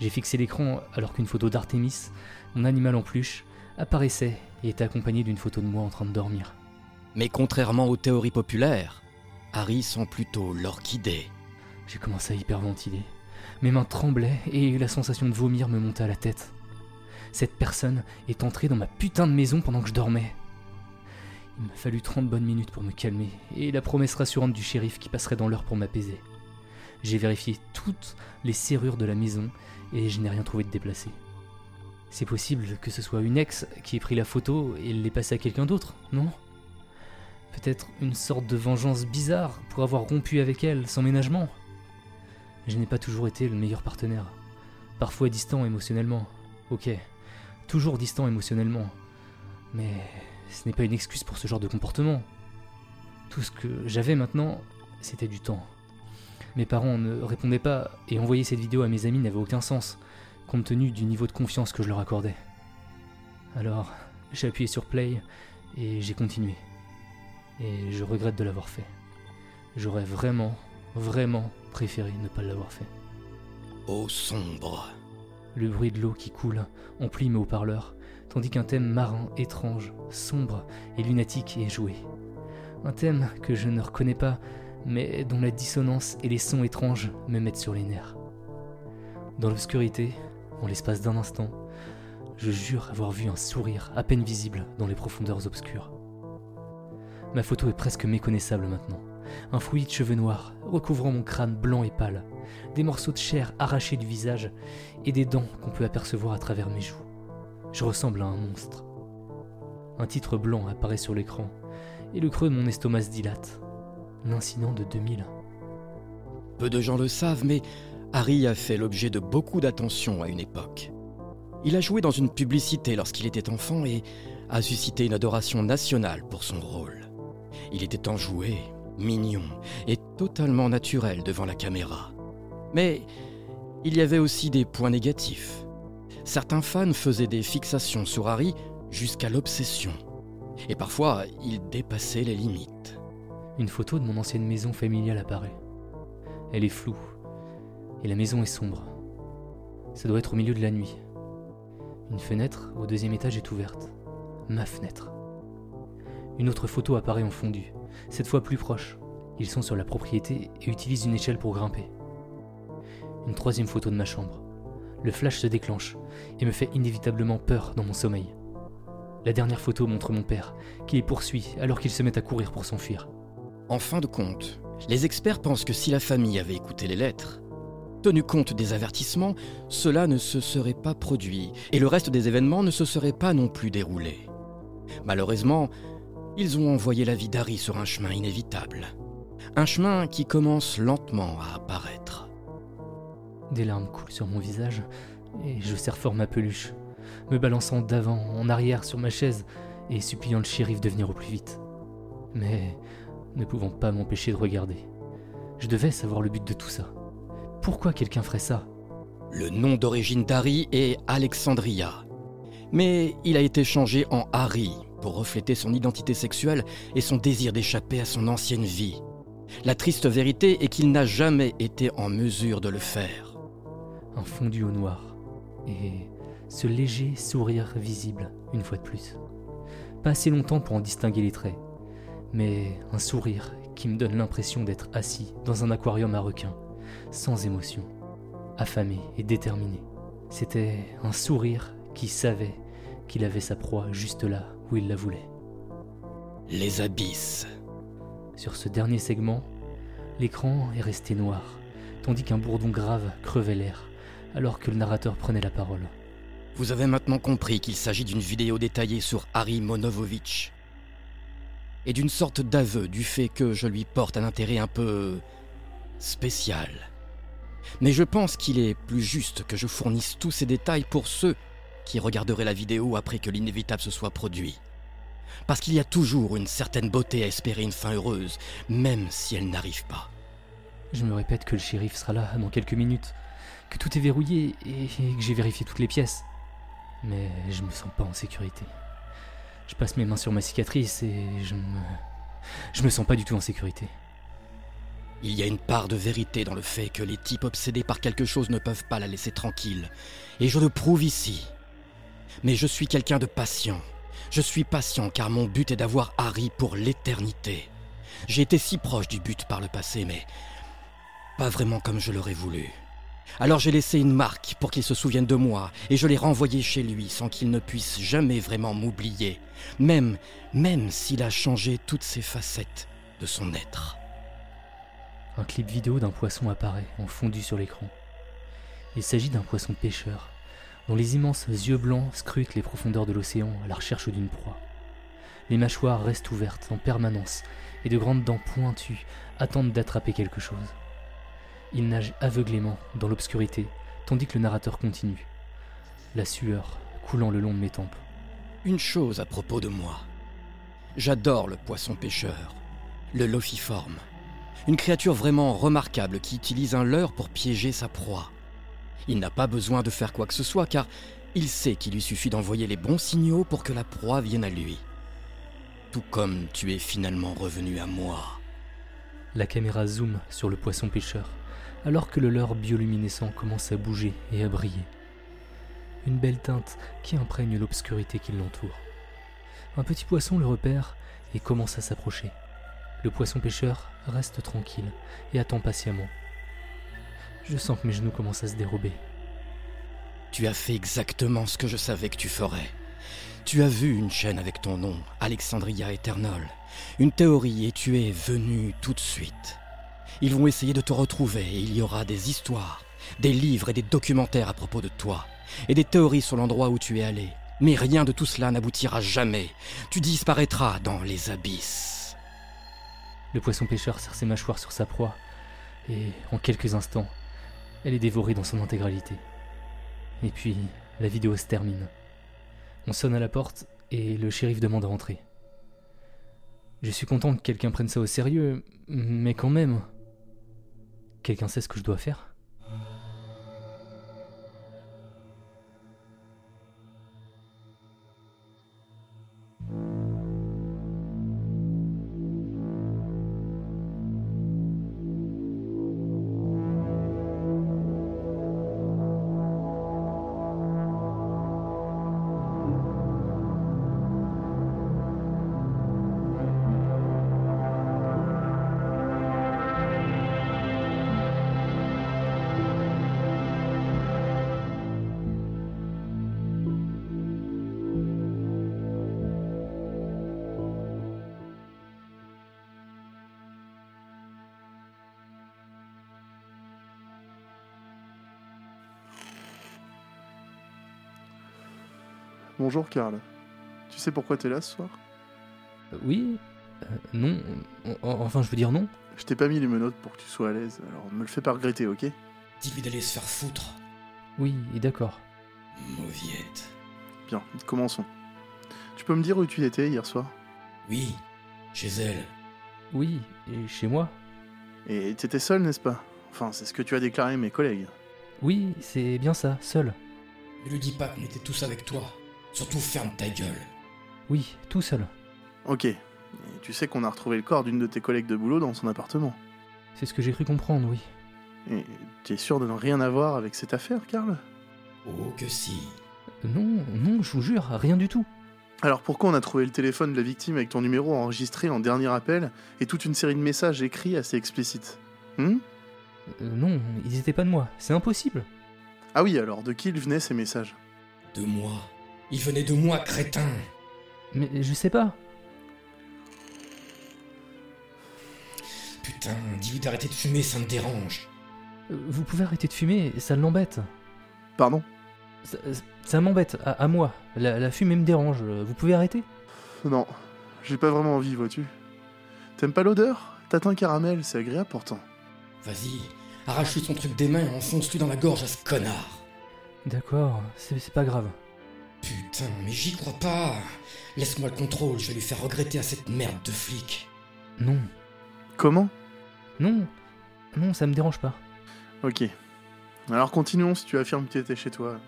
J'ai fixé l'écran alors qu'une photo d'Artemis, mon animal en peluche, apparaissait et était accompagnée d'une photo de moi en train de dormir. Mais contrairement aux théories populaires, Harry sent plutôt l'orchidée. J'ai commencé à hyperventiler. Mes mains tremblaient et la sensation de vomir me montait à la tête. Cette personne est entrée dans ma putain de maison pendant que je dormais. Il m'a fallu 30 bonnes minutes pour me calmer et la promesse rassurante du shérif qui passerait dans l'heure pour m'apaiser. J'ai vérifié toutes les serrures de la maison et je n'ai rien trouvé de déplacé. C'est possible que ce soit une ex qui ait pris la photo et l'ait passée à quelqu'un d'autre, non? Peut-être une sorte de vengeance bizarre pour avoir rompu avec elle sans ménagement? Je n'ai pas toujours été le meilleur partenaire. Parfois distant émotionnellement. Ok, toujours distant émotionnellement. Mais ce n'est pas une excuse pour ce genre de comportement. Tout ce que j'avais maintenant, c'était du temps. Mes parents ne répondaient pas et envoyer cette vidéo à mes amis n'avait aucun sens, compte tenu du niveau de confiance que je leur accordais. Alors, j'ai appuyé sur play et j'ai continué. Et je regrette de l'avoir fait. J'aurais vraiment, vraiment préféré ne pas l'avoir fait. Eau sombre. Le bruit de l'eau qui coule emplit mes haut-parleurs, tandis qu'un thème marin étrange, sombre et lunatique est joué. Un thème que je ne reconnais pas, mais dont la dissonance et les sons étranges me mettent sur les nerfs. Dans l'obscurité, en l'espace d'un instant, je jure avoir vu un sourire à peine visible dans les profondeurs obscures. Ma photo est presque méconnaissable maintenant. Un fouillis de cheveux noirs recouvrant mon crâne blanc et pâle, des morceaux de chair arrachés du visage et des dents qu'on peut apercevoir à travers mes joues. Je ressemble à un monstre. Un titre blanc apparaît sur l'écran et le creux de mon estomac se dilate. L'incident de 2000. Peu de gens le savent, mais Harry a fait l'objet de beaucoup d'attention à une époque. Il a joué dans une publicité lorsqu'il était enfant et a suscité une adoration nationale pour son rôle. Il était enjoué, mignon et totalement naturel devant la caméra. Mais il y avait aussi des points négatifs. Certains fans faisaient des fixations sur Harry jusqu'à l'obsession. Et parfois, il dépassait les limites. Une photo de mon ancienne maison familiale apparaît. Elle est floue. Et la maison est sombre. Ça doit être au milieu de la nuit. Une fenêtre au deuxième étage est ouverte. Ma fenêtre. Une autre photo apparaît en fondu, cette fois plus proche. Ils sont sur la propriété et utilisent une échelle pour grimper. Une troisième photo de ma chambre. Le flash se déclenche et me fait inévitablement peur dans mon sommeil. La dernière photo montre mon père, qui les poursuit alors qu'il se met à courir pour s'enfuir. En fin de compte, les experts pensent que si la famille avait écouté les lettres, tenu compte des avertissements, cela ne se serait pas produit et le reste des événements ne se serait pas non plus déroulé. Malheureusement, ils ont envoyé la vie d'Harry sur un chemin inévitable. Un chemin qui commence lentement à apparaître. Des larmes coulent sur mon visage et je serre fort ma peluche, me balançant d'avant en arrière sur ma chaise et suppliant le shérif de venir au plus vite. Mais ne pouvant pas m'empêcher de regarder. Je devais savoir le but de tout ça. Pourquoi quelqu'un ferait ça? Le nom d'origine d'Harry est Alexandria. Mais il a été changé en Harry pour refléter son identité sexuelle et son désir d'échapper à son ancienne vie. La triste vérité est qu'il n'a jamais été en mesure de le faire. Un fondu au noir et ce léger sourire visible une fois de plus. Pas assez longtemps pour en distinguer les traits, mais un sourire qui me donne l'impression d'être assis dans un aquarium à requins, sans émotion, affamé et déterminé. C'était un sourire qui savait qu'il avait sa proie juste là où il la voulait. Les abysses. Sur ce dernier segment, l'écran est resté noir, tandis qu'un bourdon grave crevait l'air, alors que le narrateur prenait la parole. Vous avez maintenant compris qu'il s'agit d'une vidéo détaillée sur Harry Monovovitch. et d'une sorte d'aveu du fait que je lui porte un intérêt un peu spécial. Mais je pense qu'il est plus juste que je fournisse tous ces détails pour ceux qui regarderaient la vidéo après que l'inévitable se soit produit. Parce qu'il y a toujours une certaine beauté à espérer une fin heureuse, même si elle n'arrive pas. Je me répète que le shérif sera là dans quelques minutes, que tout est verrouillé et que j'ai vérifié toutes les pièces. Mais je me sens pas en sécurité. Je passe mes mains sur ma cicatrice et je me. Je me sens pas du tout en sécurité. Il y a une part de vérité dans le fait que les types obsédés par quelque chose ne peuvent pas la laisser tranquille. Et je le prouve ici. Mais je suis quelqu'un de patient. Je suis patient car mon but est d'avoir Harry pour l'éternité. J'ai été si proche du but par le passé, mais pas vraiment comme je l'aurais voulu. Alors j'ai laissé une marque pour qu'il se souvienne de moi, et je l'ai renvoyé chez lui sans qu'il ne puisse jamais vraiment m'oublier, même, même s'il a changé toutes ses facettes de son être. Un clip vidéo d'un poisson apparaît en fondu sur l'écran. Il s'agit d'un poisson pêcheur, dont les immenses yeux blancs scrutent les profondeurs de l'océan à la recherche d'une proie. Les mâchoires restent ouvertes en permanence, et de grandes dents pointues attendent d'attraper quelque chose. Il nage aveuglément dans l'obscurité, tandis que le narrateur continue, la sueur coulant le long de mes tempes. Une chose à propos de moi. J'adore le poisson pêcheur, le lophiforme. Une créature vraiment remarquable qui utilise un leurre pour piéger sa proie. Il n'a pas besoin de faire quoi que ce soit car il sait qu'il lui suffit d'envoyer les bons signaux pour que la proie vienne à lui. Tout comme tu es finalement revenu à moi. La caméra zoome sur le poisson pêcheur, alors que le leurre bioluminescent commence à bouger et à briller. Une belle teinte qui imprègne l'obscurité qui l'entoure. Un petit poisson le repère et commence à s'approcher. Le poisson pêcheur reste tranquille et attend patiemment. Je sens que mes genoux commencent à se dérober. Tu as fait exactement ce que je savais que tu ferais. Tu as vu une chaîne avec ton nom, Alexandria Eternal, une théorie et tu es venu tout de suite. Ils vont essayer de te retrouver et il y aura des histoires, des livres et des documentaires à propos de toi, et des théories sur l'endroit où tu es allé. Mais rien de tout cela n'aboutira jamais. Tu disparaîtras dans les abysses. Le poisson pêcheur serre ses mâchoires sur sa proie, et en quelques instants, elle est dévorée dans son intégralité. Et puis, la vidéo se termine. On sonne à la porte et le shérif demande à entrer. Je suis content que quelqu'un prenne ça au sérieux, mais quand même. Quelqu'un sait ce que je dois faire? Bonjour Karl. Tu sais pourquoi t'es là ce soir? Euh, Oui Euh, Non En- Enfin, je veux dire non. Je t'ai pas mis les menottes pour que tu sois à l'aise, alors me le fais pas regretter, ok? Dis-lui d'aller se faire foutre. Oui, d'accord. Mauviette. Bien, commençons. Tu peux me dire où tu étais hier soir? Oui, chez elle. Oui, et chez moi Et t'étais seul, n'est-ce pas? Enfin, c'est ce que tu as déclaré à mes collègues. Oui, c'est bien ça, seul. Ne lui dis pas qu'on était tous avec toi. Surtout ferme ta gueule. Oui, tout seul. Ok. Et tu sais qu'on a retrouvé le corps d'une de tes collègues de boulot dans son appartement. C'est ce que j'ai cru comprendre, oui. Et t'es sûr de ne rien avoir avec cette affaire, Karl? Oh que si. Non, non, je vous jure, rien du tout. Alors pourquoi on a trouvé le téléphone de la victime avec ton numéro enregistré en dernier appel et toute une série de messages écrits assez explicites? Hmm? Euh, non, ils étaient pas de moi, c'est impossible. Ah oui, alors de qui ils venaient ces messages? De moi. Il venait de moi, crétin. Mais je sais pas. Putain, dis-lui d'arrêter de fumer, ça me dérange. Euh, Vous pouvez arrêter de fumer, ça l'embête. Pardon? Ça, ça m'embête, à, à moi. La, la fumée me dérange, euh, vous pouvez arrêter? Non. j'ai pas vraiment envie, vois-tu. T'aimes pas l'odeur? Tatin caramel, c'est agréable pourtant. Vas-y, arrache-lui son truc des mains et enfonce-lui dans la gorge à ce connard. D'accord, c'est c'est pas grave. Putain, mais j'y crois pas. Laisse-moi le contrôle, je vais lui faire regretter à cette merde de flic. Non, Comment? Non, non, ça me dérange pas. Ok. Alors continuons si tu affirmes que tu étais chez toi.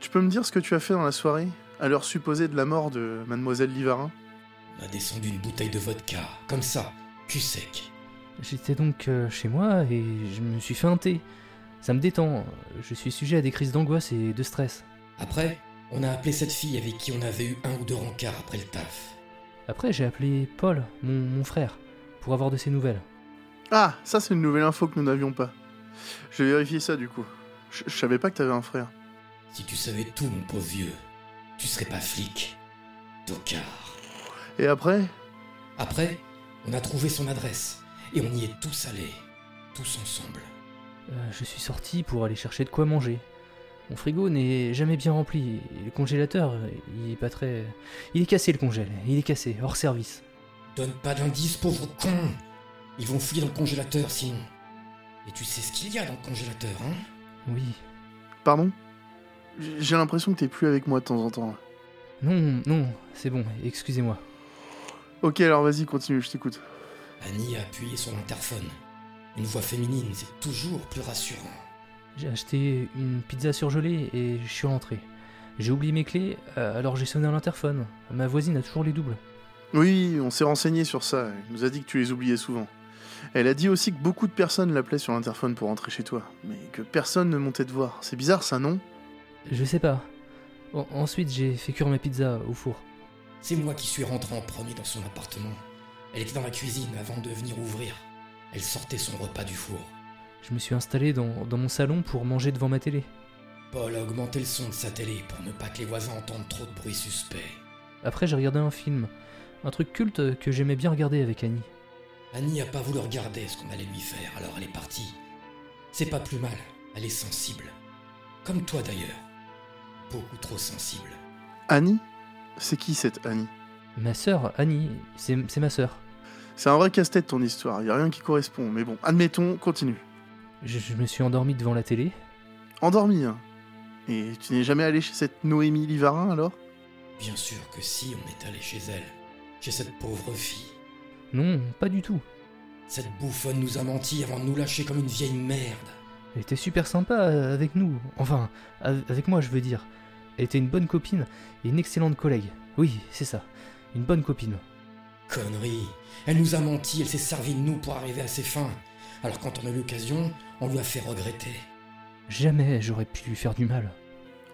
Tu peux me dire ce que tu as fait dans la soirée, à l'heure supposée de la mort de Mademoiselle Livarin? On a descendu une bouteille de vodka, comme ça, cul sec. J'étais donc euh, chez moi et je me suis fait un thé. Ça me détend. Je suis sujet à des crises d'angoisse et de stress. Après, on a appelé cette fille avec qui on avait eu un ou deux rencarts après le taf. Après, j'ai appelé Paul, mon, mon frère, pour avoir de ses nouvelles. Ah, ça c'est une nouvelle info que nous n'avions pas. Je vais vérifier ça du coup. Je je savais pas que t'avais un frère. Si tu savais tout, mon pauvre vieux, tu serais pas flic. Tocard. Et après? Après, on a trouvé son adresse, et on y est tous allés. Tous ensemble. Euh, je suis sorti pour aller chercher de quoi manger. Mon frigo n'est jamais bien rempli. et Le congélateur, il est pas très. Il est cassé le congèle. Il est cassé, hors service. Donne pas d'indice, pauvre con Ils vont fouiller dans le congélateur sinon. Et tu sais ce qu'il y a dans le congélateur, hein? Oui. Pardon? J'ai l'impression que t'es plus avec moi de temps en temps. Non, non, c'est bon, excusez-moi. Ok, alors vas-y, continue, je t'écoute. Annie a appuyé sur l'interphone. Une voix féminine, c'est toujours plus rassurant. J'ai acheté une pizza surgelée et je suis rentré. J'ai oublié mes clés, euh, alors j'ai sonné à l'interphone. Ma voisine a toujours les doubles. Oui, on s'est renseigné sur ça. Elle nous a dit que tu les oubliais souvent. Elle a dit aussi que beaucoup de personnes l'appelaient sur l'interphone pour rentrer chez toi, mais que personne ne montait te voir. C'est bizarre ça, non? Je sais pas. En- ensuite, j'ai fait cuire ma pizza au four. C'est moi qui suis rentré en premier dans son appartement. Elle était dans la cuisine avant de venir ouvrir. Elle sortait son repas du four. Je me suis installé dans, dans mon salon pour manger devant ma télé. Paul a augmenté le son de sa télé pour ne pas que les voisins entendent trop de bruit suspect. Après, j'ai regardé un film. Un truc culte que j'aimais bien regarder avec Annie. Annie a pas voulu regarder ce qu'on allait lui faire, alors elle est partie. C'est pas plus mal, elle est sensible. Comme toi d'ailleurs. Beaucoup trop sensible. Annie? C'est qui cette Annie? Ma sœur, Annie, c'est c'est ma sœur. C'est un vrai casse-tête ton histoire, y a rien qui correspond, mais bon, admettons, continue. Je, je me suis endormi devant la télé. Endormi, hein Et tu n'es jamais allé chez cette Noémie Livarin alors? Bien sûr que si on est allé chez elle. Chez cette pauvre fille. Non, pas du tout. Cette bouffonne nous a menti avant de nous lâcher comme une vieille merde. Elle était super sympa euh, avec nous. Enfin, av- avec moi, je veux dire. Elle était une bonne copine et une excellente collègue. Oui, c'est ça. Une bonne copine. Connerie. Elle nous a menti, elle s'est servie de nous pour arriver à ses fins. Alors quand on a eu l'occasion, on lui a fait regretter. Jamais j'aurais pu lui faire du mal.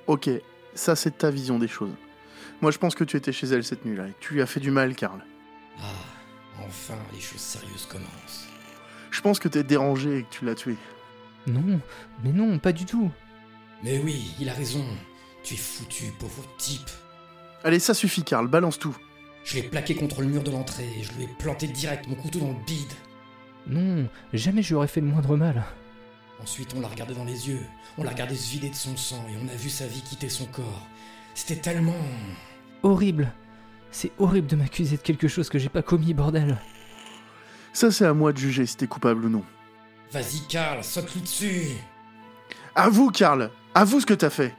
Ok, ça c'est ta vision des choses. Moi je pense que tu étais chez elle cette nuit-là et que tu lui as fait du mal, Karl. Ah, enfin les choses sérieuses commencent. Je pense que t'es dérangé et que tu l'as tué. Non, mais non, pas du tout. Mais oui, il a raison. Tu es foutu, pauvre type. Allez, ça suffit, Karl, balance tout. Je l'ai plaqué contre le mur de l'entrée et je lui ai planté direct mon couteau dans le bide. Non, jamais je lui aurais fait le moindre mal. Ensuite, on l'a regardé dans les yeux, on l'a regardé se vider de son sang et on a vu sa vie quitter son corps. C'était tellement. Horrible. C'est horrible de m'accuser de quelque chose que j'ai pas commis, bordel. Ça c'est à moi de juger si t'es coupable ou non. Vas-y, Karl, saute-lui dessus Avoue, Karl Avoue ce que t'as fait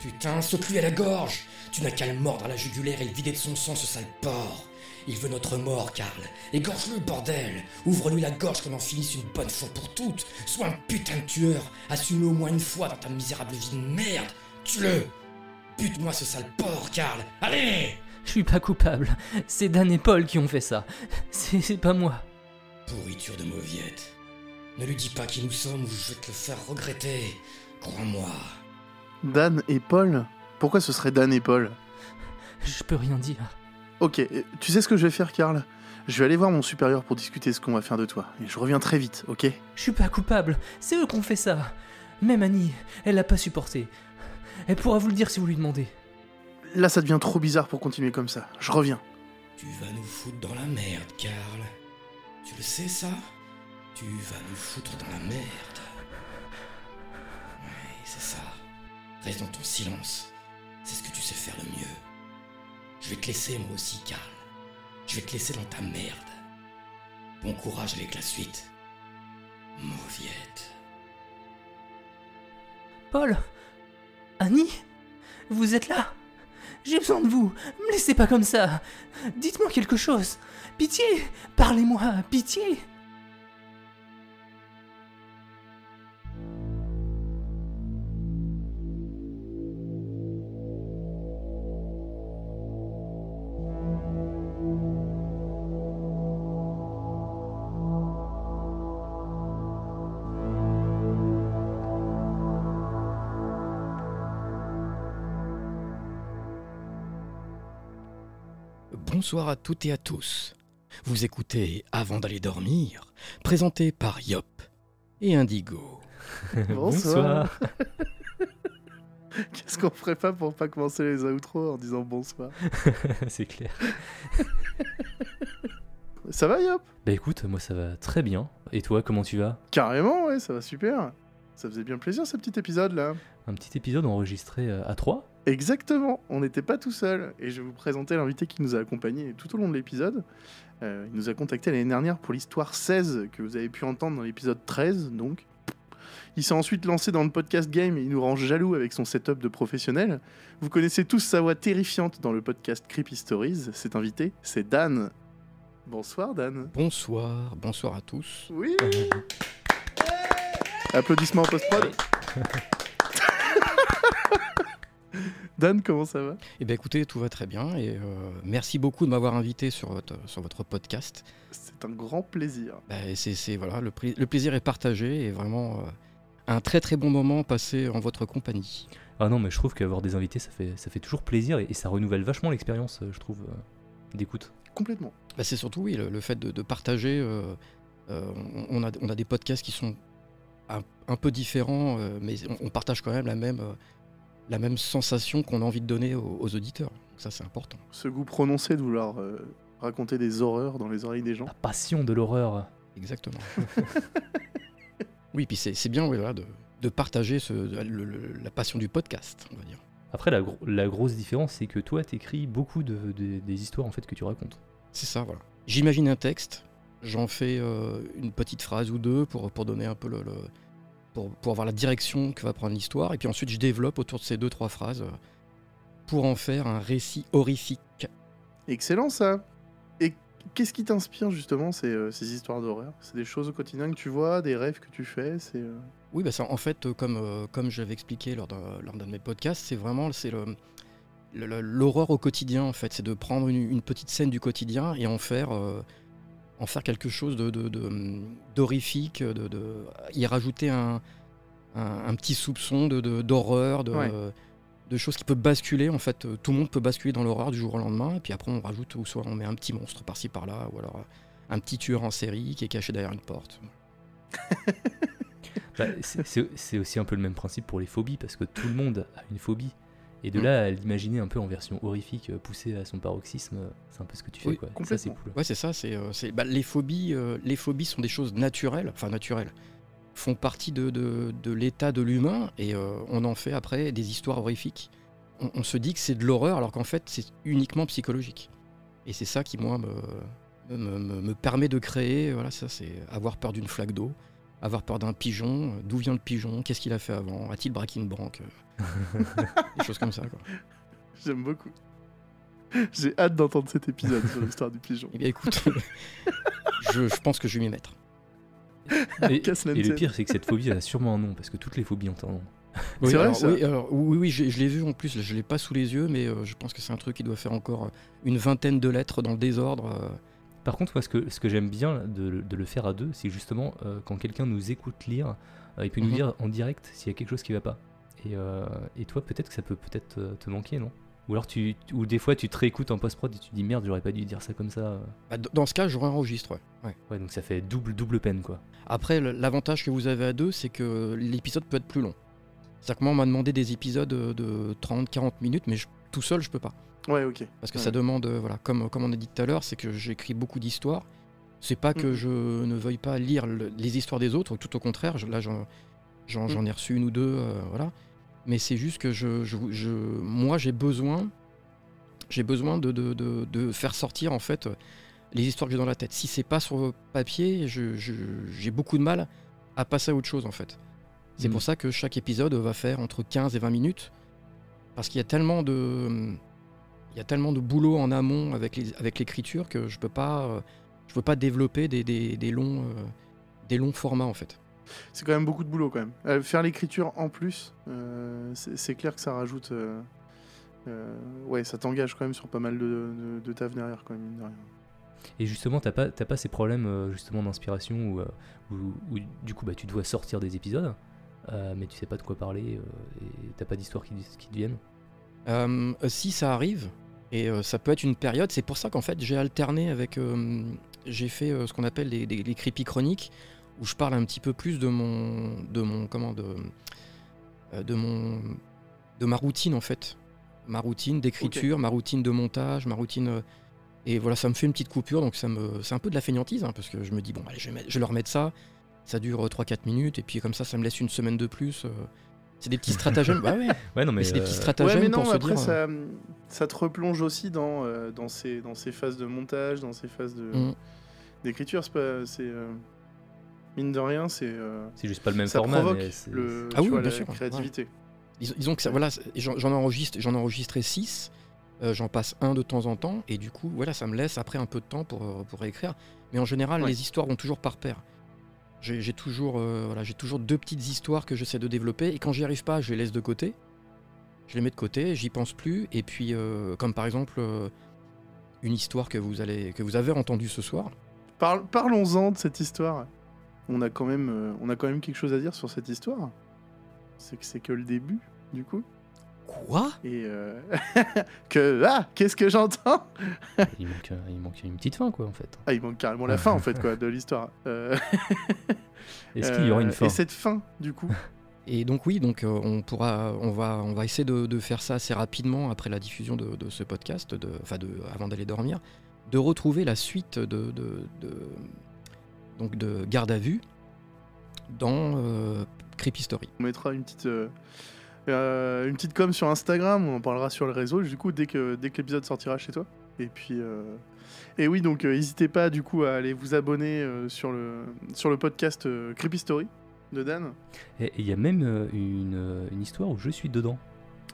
Putain, saute-lui à la gorge Tu n'as qu'à le mordre à la jugulaire et le vider de son sang, ce sale porc Il veut notre mort, Karl Égorge-le, bordel Ouvre-lui la gorge qu'on en finisse une bonne fois pour toutes Sois un putain de tueur Assume-le au moins une fois dans ta misérable vie de merde Tue-le Bute-moi ce sale porc, Karl Allez Je suis pas coupable. C'est Dan et Paul qui ont fait ça. C'est c'est pas moi. Pourriture de mauviette. Ne lui dis pas qui nous sommes ou je vais te le faire regretter. Crois-moi. Dan et Paul? Pourquoi ce serait Dan et Paul? Je peux rien dire. Ok, tu sais ce que je vais faire, Karl? Je vais aller voir mon supérieur pour discuter ce qu'on va faire de toi. Et je reviens très vite, ok? Je suis pas coupable. C'est eux qui ont fait ça. Même Annie, elle l'a pas supporté. Elle pourra vous le dire si vous lui demandez. Là, ça devient trop bizarre pour continuer comme ça. Je reviens. Tu vas nous foutre dans la merde, Karl. Tu le sais, ça? Tu vas nous foutre dans la merde. Oui, c'est ça. Reste dans ton silence. C'est ce que tu sais faire le mieux. Je vais te laisser, moi aussi, Karl. Je vais te laisser dans ta merde. Bon courage avec la suite. Mauviette. Paul Annie Vous êtes là? J'ai besoin de vous Me laissez pas comme ça Dites-moi quelque chose Pitié Parlez-moi Pitié Bonsoir à toutes et à tous. Vous écoutez Avant d'aller dormir, présenté par Yop et Indigo. Bonsoir. Qu'est-ce qu'on ferait pas pour pas commencer les outros en disant bonsoir C'est clair. Ça va, Yop? Bah écoute, moi ça va très bien. Et toi, comment tu vas? Carrément, ouais, ça va super. Ça faisait bien plaisir ce petit épisode là. Un petit épisode enregistré euh, à 3 Exactement, on n'était pas tout seul. Et je vais vous présenter l'invité qui nous a accompagnés tout au long de l'épisode. Euh, il nous a contacté l'année dernière pour l'histoire 16 que vous avez pu entendre dans l'épisode 13, donc. Il s'est ensuite lancé dans le podcast game et il nous rend jaloux avec son setup de professionnel. Vous connaissez tous sa voix terrifiante dans le podcast Creepy Stories. Cet invité, c'est Dan. Bonsoir Dan. Bonsoir, bonsoir à tous. Oui Applaudissements en post-prod. Dan, comment ça va? Eh bien écoutez, tout va très bien et euh, merci beaucoup de m'avoir invité sur votre, sur votre podcast. C'est un grand plaisir. Bah, c'est, voilà, le, plaisir est partagé et vraiment euh, un très très bon moment passé en votre compagnie. Ah non, mais je trouve qu'avoir des invités, ça fait, ça fait toujours plaisir et, et ça renouvelle vachement l'expérience, euh, je trouve, euh, d'écoute. Complètement. Bah, c'est surtout oui, le, le fait de, de partager. euh, euh, on, on a, on a des podcasts qui sont un, un peu différents, euh, mais on, on partage quand même la même, euh, la même sensation qu'on a envie de donner aux, aux auditeurs. Donc ça, c'est important. Ce goût prononcé de vouloir euh, raconter des horreurs dans les oreilles des gens. La passion de l'horreur. Exactement. oui, puis c'est c'est bien oui, voilà, de, de partager ce, le- le- la passion du podcast, on va dire. Après, la, gro- la grosse différence, c'est que toi, t'écris beaucoup de, de- des histoires en fait que tu racontes. C'est ça, voilà. J'imagine un texte, j'en fais euh, une petite phrase ou deux pour, pour donner un peu le. le- pour, pour avoir la direction que va prendre l'histoire, et puis ensuite je développe autour de ces deux, trois phrases euh, pour en faire un récit horrifique. Excellent ça Et qu'est-ce qui t'inspire justement ces, euh, ces histoires d'horreur? C'est des choses au quotidien que tu vois, des rêves que tu fais c'est, euh, Oui, bah ça, en fait, comme, euh, comme j'avais expliqué lors d'un lors d'un de mes podcasts, c'est vraiment c'est le, le- le- l'horreur au quotidien, en fait. C'est de prendre une, une petite scène du quotidien et en faire, en faire quelque chose de, de- de- d'horrifique, de, de- y rajouter un, un- un petit soupçon de, de- d'horreur, de, Ouais. de choses qui peuvent basculer. En fait, euh, tout le monde peut basculer dans l'horreur du jour au lendemain. Et puis après, on rajoute, ou soit on met un petit monstre par-ci par-là, ou alors un petit tueur en série qui est caché derrière une porte. Bah, c'est aussi un peu le même principe pour les phobies, parce que tout le monde a une phobie. Et de Mm. là à l'imaginer un peu en version horrifique, euh, poussée à son paroxysme, euh, c'est un peu ce que tu fais. Oui, quoi. Ça, c'est cool. Ouais, c'est ça. C'est, euh, c'est- bah, les phobies. euh, les phobies sont des choses naturelles, enfin naturelles, font partie de, de- de l'état de l'humain et euh, on en fait après des histoires horrifiques. On, on se dit que c'est de l'horreur alors qu'en fait c'est uniquement psychologique. Et c'est ça qui moi me, me, me- me permet de créer. Voilà, ça c'est avoir peur d'une flaque d'eau, avoir peur d'un pigeon. euh, D'où vient le pigeon Qu'est-ce qu'il a fait avant A-t-il braqué une banque Euh, Des choses comme ça. Quoi. J'aime beaucoup. J'ai hâte d'entendre cet épisode sur l'histoire du pigeon. Eh bien écoute, je, je pense que je vais m'y mettre. Et, le pire, c'est que cette phobie, elle a sûrement un nom, parce que toutes les phobies ont un nom. Oui, C'est vrai, alors, ça oui, alors, oui, oui, je, je l'ai vu en plus, je l'ai pas sous les yeux, mais euh, je pense que c'est un truc qui doit faire encore une vingtaine de lettres dans le désordre. euh. Par contre, moi, ce que, ce que j'aime bien de, le- de le faire à deux, c'est justement euh, quand quelqu'un nous écoute lire, euh, il peut nous Mhm. dire en direct s'il y a quelque chose qui va pas. Et, euh, et toi, peut-être que ça peut peut-être te manquer, non? Ou alors, tu, ou des fois, tu te réécoutes en post-prod et tu te dis merde, j'aurais pas dû dire ça comme ça. Bah, dans ce cas, je réenregistre. ouais. Ouais. Donc ça fait double, double peine, quoi. Après, l'avantage que vous avez à deux, c'est que l'épisode peut être plus long. C'est-à-dire que moi, on m'a demandé des épisodes de 30-40 minutes, mais je- tout seul, je peux pas. Ouais, ok. Parce que Ouais. ça demande, euh, voilà, comme, comme on a dit tout à l'heure, c'est que j'écris beaucoup d'histoires. C'est pas que Mhm. je ne veuille pas lire le- les histoires des autres, tout au contraire. je- là, j'en j'en- j'en ai reçu une ou deux, euh, voilà. Mais c'est juste que je, je- je- moi, j'ai besoin, J'ai besoin de, de, de- de faire sortir en fait les histoires que j'ai dans la tête. Si c'est pas sur papier, j'ai beaucoup de mal à passer à autre chose en fait. C'est Mm. pour ça que chaque épisode va faire entre 15 et 20 minutes. Parce qu'il y a tellement de. Il y a tellement de boulot en amont avec les- avec l'écriture que je peux pas. euh, Je peux pas développer des, des- des longs, euh, des longs formats en fait. C'est quand même beaucoup de boulot quand même. Euh, faire l'écriture en plus, euh, c'est c'est clair que ça rajoute. euh, euh, ouais, ça t'engage quand même sur pas mal de, de, de taf derrière quand même. mine de rien. Et justement, t'as pas, t'as pas ces problèmes justement d'inspiration où, où- où, du coup bah, tu dois sortir des épisodes, euh, mais tu sais pas de quoi parler euh, et t'as pas d'histoire qui, qui te viennent. Euh, si ça arrive, et euh, ça peut être une période, c'est pour ça qu'en fait j'ai alterné avec. euh, j'ai fait euh, ce qu'on appelle les, les, les creepy chroniques, où je parle un petit peu plus de mon. de mon. comment de. de mon. de ma routine en fait. Ma routine d'écriture, ma routine de montage, ma routine. et voilà, ça me fait une petite coupure, donc ça me, c'est un peu de la feignantise, hein, parce que je me dis, bon, allez, je vais, mettre- je vais leur mettre ça, ça dure 3-4 minutes, et puis comme ça, ça me laisse une semaine de plus. Euh. c'est des petits stratagèmes. bah ouais, Ouais, non, mais. mais c'est des euh, petits Ouais, stratagèmes mais non, pour se dire. euh, ça, ça te replonge aussi dans, euh, dans, ces, dans ces phases de montage, dans ces phases de- Mm. d'écriture. C'est pas. c'est, euh, mine de rien, c'est. euh, c'est juste pas le même ça format. provoque mais le, Ah oui, vois, bien la sûr, créativité. Disons que ça, voilà, j'en j'en enregistre, j'en ai enregistré 6, j'en passe un de temps en temps, et du coup, voilà, ça me laisse après un peu de temps pour, euh, pour réécrire. Mais en général, Ouais. les histoires vont toujours par paire. J'ai j'ai toujours, euh, j'ai toujours deux petites histoires que j'essaie de développer, et quand j'y arrive pas, je les laisse de côté. Je les mets de côté, j'y pense plus, et puis, euh, comme par exemple, euh, une histoire que vous, allez, que vous avez entendue ce soir. Parlons-en de cette histoire. On a, quand même, on a quand même quelque chose à dire sur cette histoire. C'est que c'est que le début, du coup. Quoi? Et euh, que ah, qu'est-ce que j'entends? Il, manque, euh, il manque une petite fin, quoi, en fait. Ah, il manque carrément la fin en fait quoi de l'histoire. Euh, Est-ce qu'il y aura une fin? Et cette fin, du coup? Et donc oui, donc on pourra, on va, on va essayer de, de faire ça assez rapidement après la diffusion de, de ce podcast, de, enfin de, avant d'aller dormir, de retrouver la suite de- donc de garde à vue dans euh, Creepy Story. On mettra une petite, euh, une petite com sur Instagram, on en parlera sur le réseau, du coup, dès que, dès que l'épisode sortira chez toi. Et puis. euh, Et oui, donc euh, n'hésitez pas du coup à aller vous abonner euh, sur, le, sur le podcast euh, Creepy Story de Dan. Et il y a même euh, une, une histoire où je suis dedans.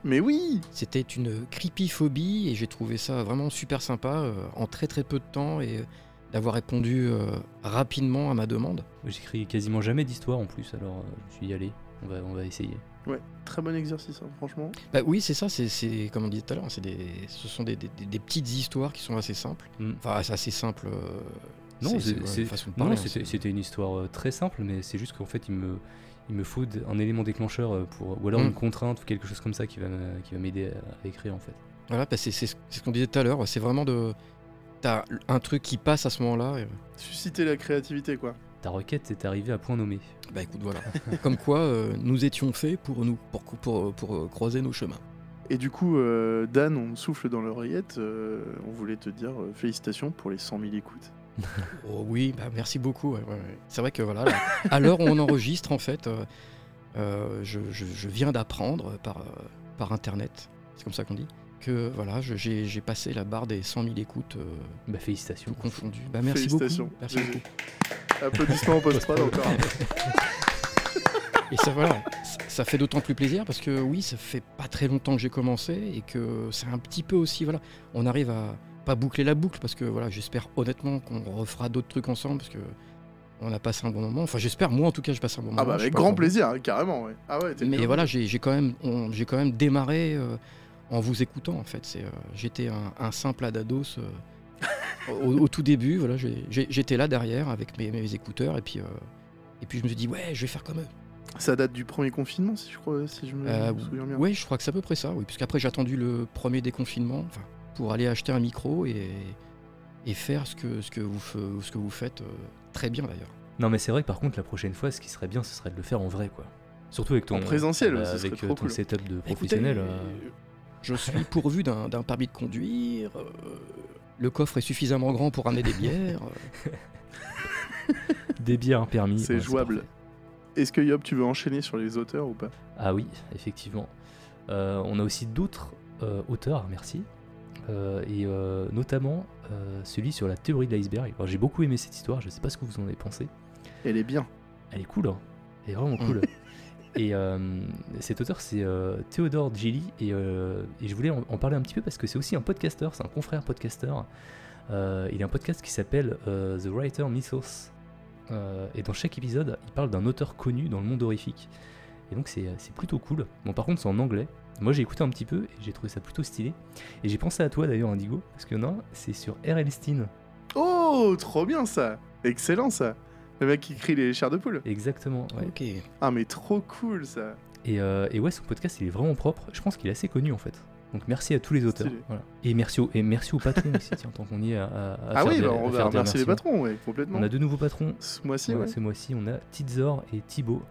Mais oui C'était une creepyphobie et j'ai trouvé ça vraiment super sympa euh, en très très peu de temps et d'avoir répondu euh, rapidement à ma demande. J'écris quasiment jamais d'histoire en plus, alors euh, je suis y allé. On va, on va essayer. Ouais, très bon exercice, hein, franchement. Bah oui, c'est ça, c'est- comme on disait tout à l'heure, c'est des, ce sont des, des- des- des petites histoires qui sont assez simples. Mm. Enfin, c'est assez simple. euh, Non, hein, c'était une histoire euh, très simple, mais c'est juste qu'en fait, il me, il me faut un élément déclencheur euh, pour, ou alors Mm. une contrainte ou quelque chose comme ça qui va me- qui va m'aider à, à écrire en fait. Voilà, bah c'est c'est ce c'est ce qu'on disait tout à l'heure, c'est vraiment de. T'as un truc qui passe à ce moment-là. et- Susciter la créativité, quoi. Ta requête est arrivée à point nommé. Bah écoute, voilà. Comme quoi, euh, nous étions faits pour nous, pour, pour, pour, euh, croiser nos chemins. Et du coup, euh, Dan, on souffle dans l'oreillette. euh, on voulait te dire euh, félicitations pour les 100 000 écoutes. Oh oui, bah merci beaucoup. ouais, ouais, ouais. C'est vrai que voilà, là, à l'heure où on enregistre, en fait, euh, euh, je, je- je viens d'apprendre par, euh, par internet, c'est comme ça qu'on dit, que voilà, j'ai passé la barre des 100 000 écoutes, euh, Bah félicitations. tout confondu. Bah merci beaucoup. Merci. Applaudissements en post-prod encore. Et ça, voilà, ça, fait d'autant plus plaisir parce que oui, ça fait pas très longtemps que j'ai commencé et que c'est un petit peu aussi, voilà, on arrive à pas boucler la boucle parce que voilà, j'espère honnêtement qu'on refera d'autres trucs ensemble parce que on a passé un bon moment. Enfin, j'espère, moi en tout cas, je passe un bon moment. Ah bah Je sais avec grand plaisir, hein, carrément. Ouais. Ah ouais, Mais voilà, j'ai quand même, on- j'ai quand même démarré euh, en vous écoutant en fait. C'est, euh, j'étais un, un simple Adados euh, au, au tout début. Voilà, j'ai- j'ai- j'étais là derrière avec mes, mes écouteurs et puis euh, et puis je me suis dit ouais, je vais faire comme eux. Ça date du premier confinement, si je crois, si je me Euh, souviens bien. Oui, je crois que c'est à peu près ça, oui. Puisqu'après, j'ai attendu le premier déconfinement pour aller acheter un micro et, et faire ce que, ce, que vous, ce que vous faites euh, très bien d'ailleurs. Non mais c'est vrai que par contre la prochaine fois, ce qui serait bien, ce serait de le faire en vrai quoi. Surtout avec ton En présentiel, euh, avec euh, ton cool. setup de professionnel. euh, je suis pourvu d'un permis de conduire. euh, le coffre est suffisamment grand pour ramener des bières. euh. Des bières permis. C'est ouais, jouable. Est-ce que Yop, tu veux enchaîner sur les auteurs ou pas? Ah oui, effectivement. Euh, on a aussi d'autres euh, auteurs, merci. euh, et euh, notamment euh, celui sur la théorie de l'iceberg. J'ai beaucoup aimé cette histoire, je sais pas ce que vous en avez pensé. Elle est bien. Elle est cool, hein. elle est vraiment cool. et euh, cet auteur c'est euh, Théodore Gilly et, euh, et je voulais en, parler un petit peu parce que c'est aussi un podcasteur, c'est un confrère podcasteur. Euh, il a un podcast qui s'appelle The Writer Mythos. Et dans chaque épisode, il parle d'un auteur connu dans le monde horrifique. Et donc c'est plutôt cool. Bon par contre c'est en anglais. Moi j'ai écouté un petit peu et j'ai trouvé ça plutôt stylé. Et j'ai pensé à toi d'ailleurs Indigo, parce a un, c'est sur R.L. Stein. Oh, trop bien ça Excellent ça Le mec qui crie les chairs de poule. Exactement, ouais. Ok. Ah, mais trop cool ça Et, euh, et ouais, son podcast, il est vraiment propre. Je pense qu'il est assez connu en fait. Donc merci à tous les auteurs. Voilà. Et merci au, et merci aux patrons aussi, tiens, tant qu'on y est à, à- à Ah faire oui, des- bah, on va remercier les patrons, ouais, complètement. On a deux nouveaux patrons Ce mois-ci, Ouais, ouais. ce mois-ci. On a Tizor et Thibaut.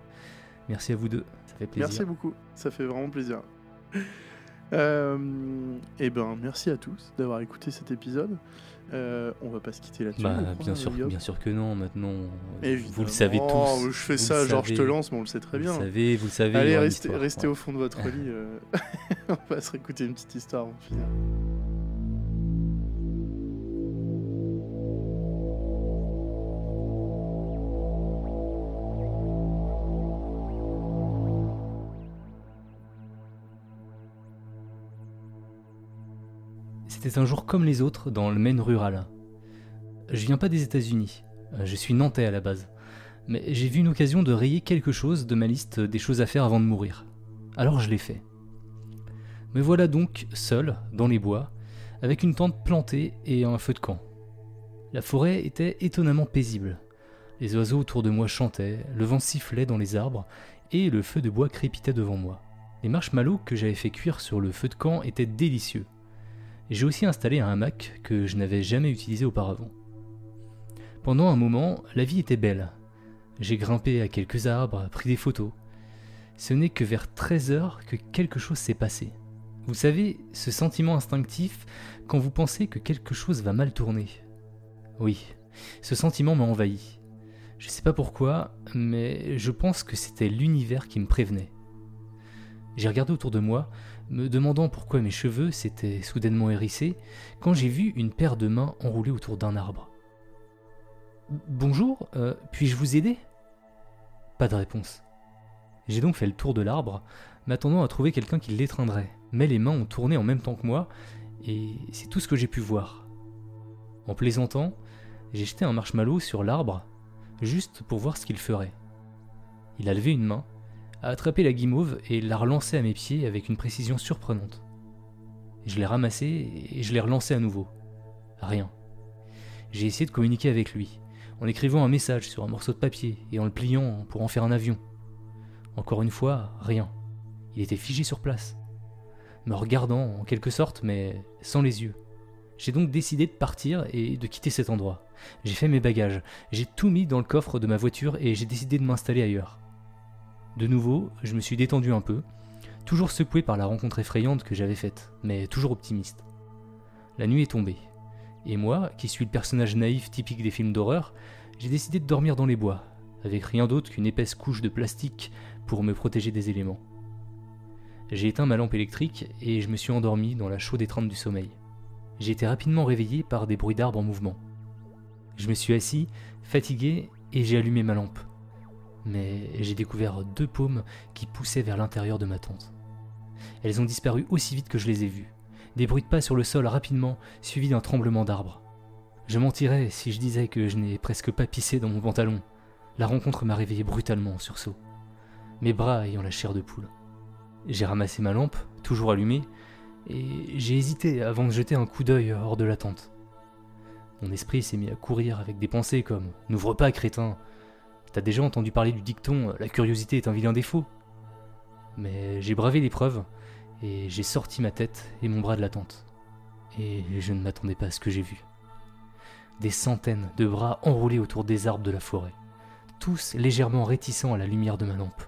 Merci à vous deux, ça fait plaisir. Merci beaucoup, ça fait vraiment plaisir. Euh, et ben, merci à tous d'avoir écouté cet épisode. Euh, on va pas se quitter là-dessus. Bah, crois, bien sûr, Guillaume. bien sûr que non. Maintenant, Évidemment. vous le savez tous. Je fais Vous ça, genre je te lance, mais on le sait très Vous bien. le savez, vous le savez. Allez, restez, histoire, restez ouais. au fond de votre lit. euh, on va se réécouter une petite histoire de finir. Un jour comme les autres dans le Maine rural. Je viens pas des États-Unis, euh, je suis nantais à la base, mais j'ai vu une occasion de rayer quelque chose de ma liste des choses à faire avant de mourir. Alors je l'ai fait. Me voilà donc seul, dans les bois, avec une tente plantée et un feu de camp. La forêt était étonnamment paisible. Les oiseaux autour de moi chantaient, le vent sifflait dans les arbres, et le feu de bois crépitait devant moi. Les marshmallows que j'avais fait cuire sur le feu de camp étaient délicieux. J'ai aussi installé un hamac que je n'avais jamais utilisé auparavant. Pendant un moment, la vie était belle. J'ai grimpé à quelques arbres, pris des photos. Ce n'est que vers 13 heures que quelque chose s'est passé. Vous savez, ce sentiment instinctif quand vous pensez que quelque chose va mal tourner. Oui, ce sentiment m'a envahi. Je sais pas pourquoi, mais je pense que c'était l'univers qui me prévenait. J'ai regardé autour de moi, me demandant pourquoi mes cheveux s'étaient soudainement hérissés, quand j'ai vu une paire de mains enroulées autour d'un arbre. Bonjour, euh, puis-je vous aider? Pas de réponse. J'ai donc fait le tour de l'arbre, m'attendant à trouver quelqu'un qui l'étreindrait, mais les mains ont tourné en même temps que moi, et c'est tout ce que j'ai pu voir. En plaisantant, j'ai jeté un marshmallow sur l'arbre, juste pour voir ce qu'il ferait. Il a levé une main, a attrapé la guimauve et l'a relancée à mes pieds avec une précision surprenante. Je l'ai ramassé et je l'ai relancé à nouveau. Rien. J'ai essayé de communiquer avec lui, en écrivant un message sur un morceau de papier et en le pliant pour en faire un avion. Encore une fois, rien. Il était figé sur place, me regardant en quelque sorte, mais sans les yeux. J'ai donc décidé de partir et de quitter cet endroit. J'ai fait mes bagages, j'ai tout mis dans le coffre de ma voiture et j'ai décidé de m'installer ailleurs. De nouveau, je me suis détendu un peu, toujours secoué par la rencontre effrayante que j'avais faite, mais toujours optimiste. La nuit est tombée, et moi, qui suis le personnage naïf typique des films d'horreur, j'ai décidé de dormir dans les bois, avec rien d'autre qu'une épaisse couche de plastique pour me protéger des éléments. J'ai éteint ma lampe électrique et je me suis endormi dans la chaude étreinte du sommeil. J'ai été rapidement réveillé par des bruits d'arbres en mouvement. Je me suis assis, fatigué, et j'ai allumé ma lampe mais j'ai découvert deux paumes qui poussaient vers l'intérieur de ma tente. Elles ont disparu aussi vite que je les ai vues. Des bruits de pas sur le sol rapidement, suivis d'un tremblement d'arbres. Je mentirais si je disais que je n'ai presque pas pissé dans mon pantalon. La rencontre m'a réveillé brutalement en sursaut, mes bras ayant la chair de poule. J'ai ramassé ma lampe, toujours allumée, et j'ai hésité avant de jeter un coup d'œil hors de la tente. Mon esprit s'est mis à courir avec des pensées comme N'ouvre pas, crétin T'as déjà entendu parler du dicton La curiosité est un vilain défaut Mais j'ai bravé l'épreuve et j'ai sorti ma tête et mon bras de la tente. Et je ne m'attendais pas à ce que j'ai vu. Des centaines de bras enroulés autour des arbres de la forêt, tous légèrement réticents à la lumière de ma lampe.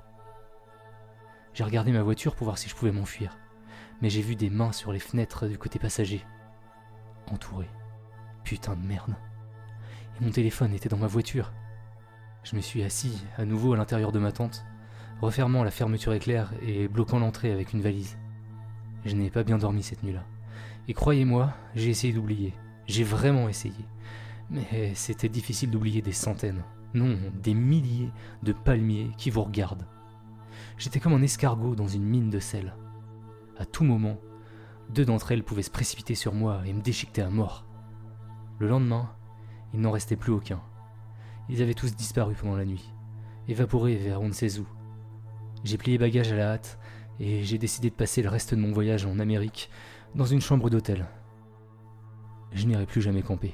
J'ai regardé ma voiture pour voir si je pouvais m'enfuir, mais j'ai vu des mains sur les fenêtres du côté passager. Entouré. Putain de merde. Et mon téléphone était dans ma voiture. Je me suis assis à nouveau à l'intérieur de ma tente, refermant la fermeture éclair et bloquant l'entrée avec une valise. Je n'ai pas bien dormi cette nuit-là, Et croyez-moi, j'ai essayé d'oublier. J'ai vraiment essayé. Mais c'était difficile d'oublier des centaines, non, des milliers de palmiers qui vous regardent. J'étais comme un escargot dans une mine de sel. À tout moment, deux d'entre elles pouvaient se précipiter sur moi et me déchiqueter à mort. Le lendemain, il n'en restait plus aucun. Ils avaient tous disparu pendant la nuit, évaporés vers on ne sait où. J'ai plié bagages à la hâte et j'ai décidé de passer le reste de mon voyage en Amérique dans une chambre d'hôtel. Je n'irai plus jamais camper.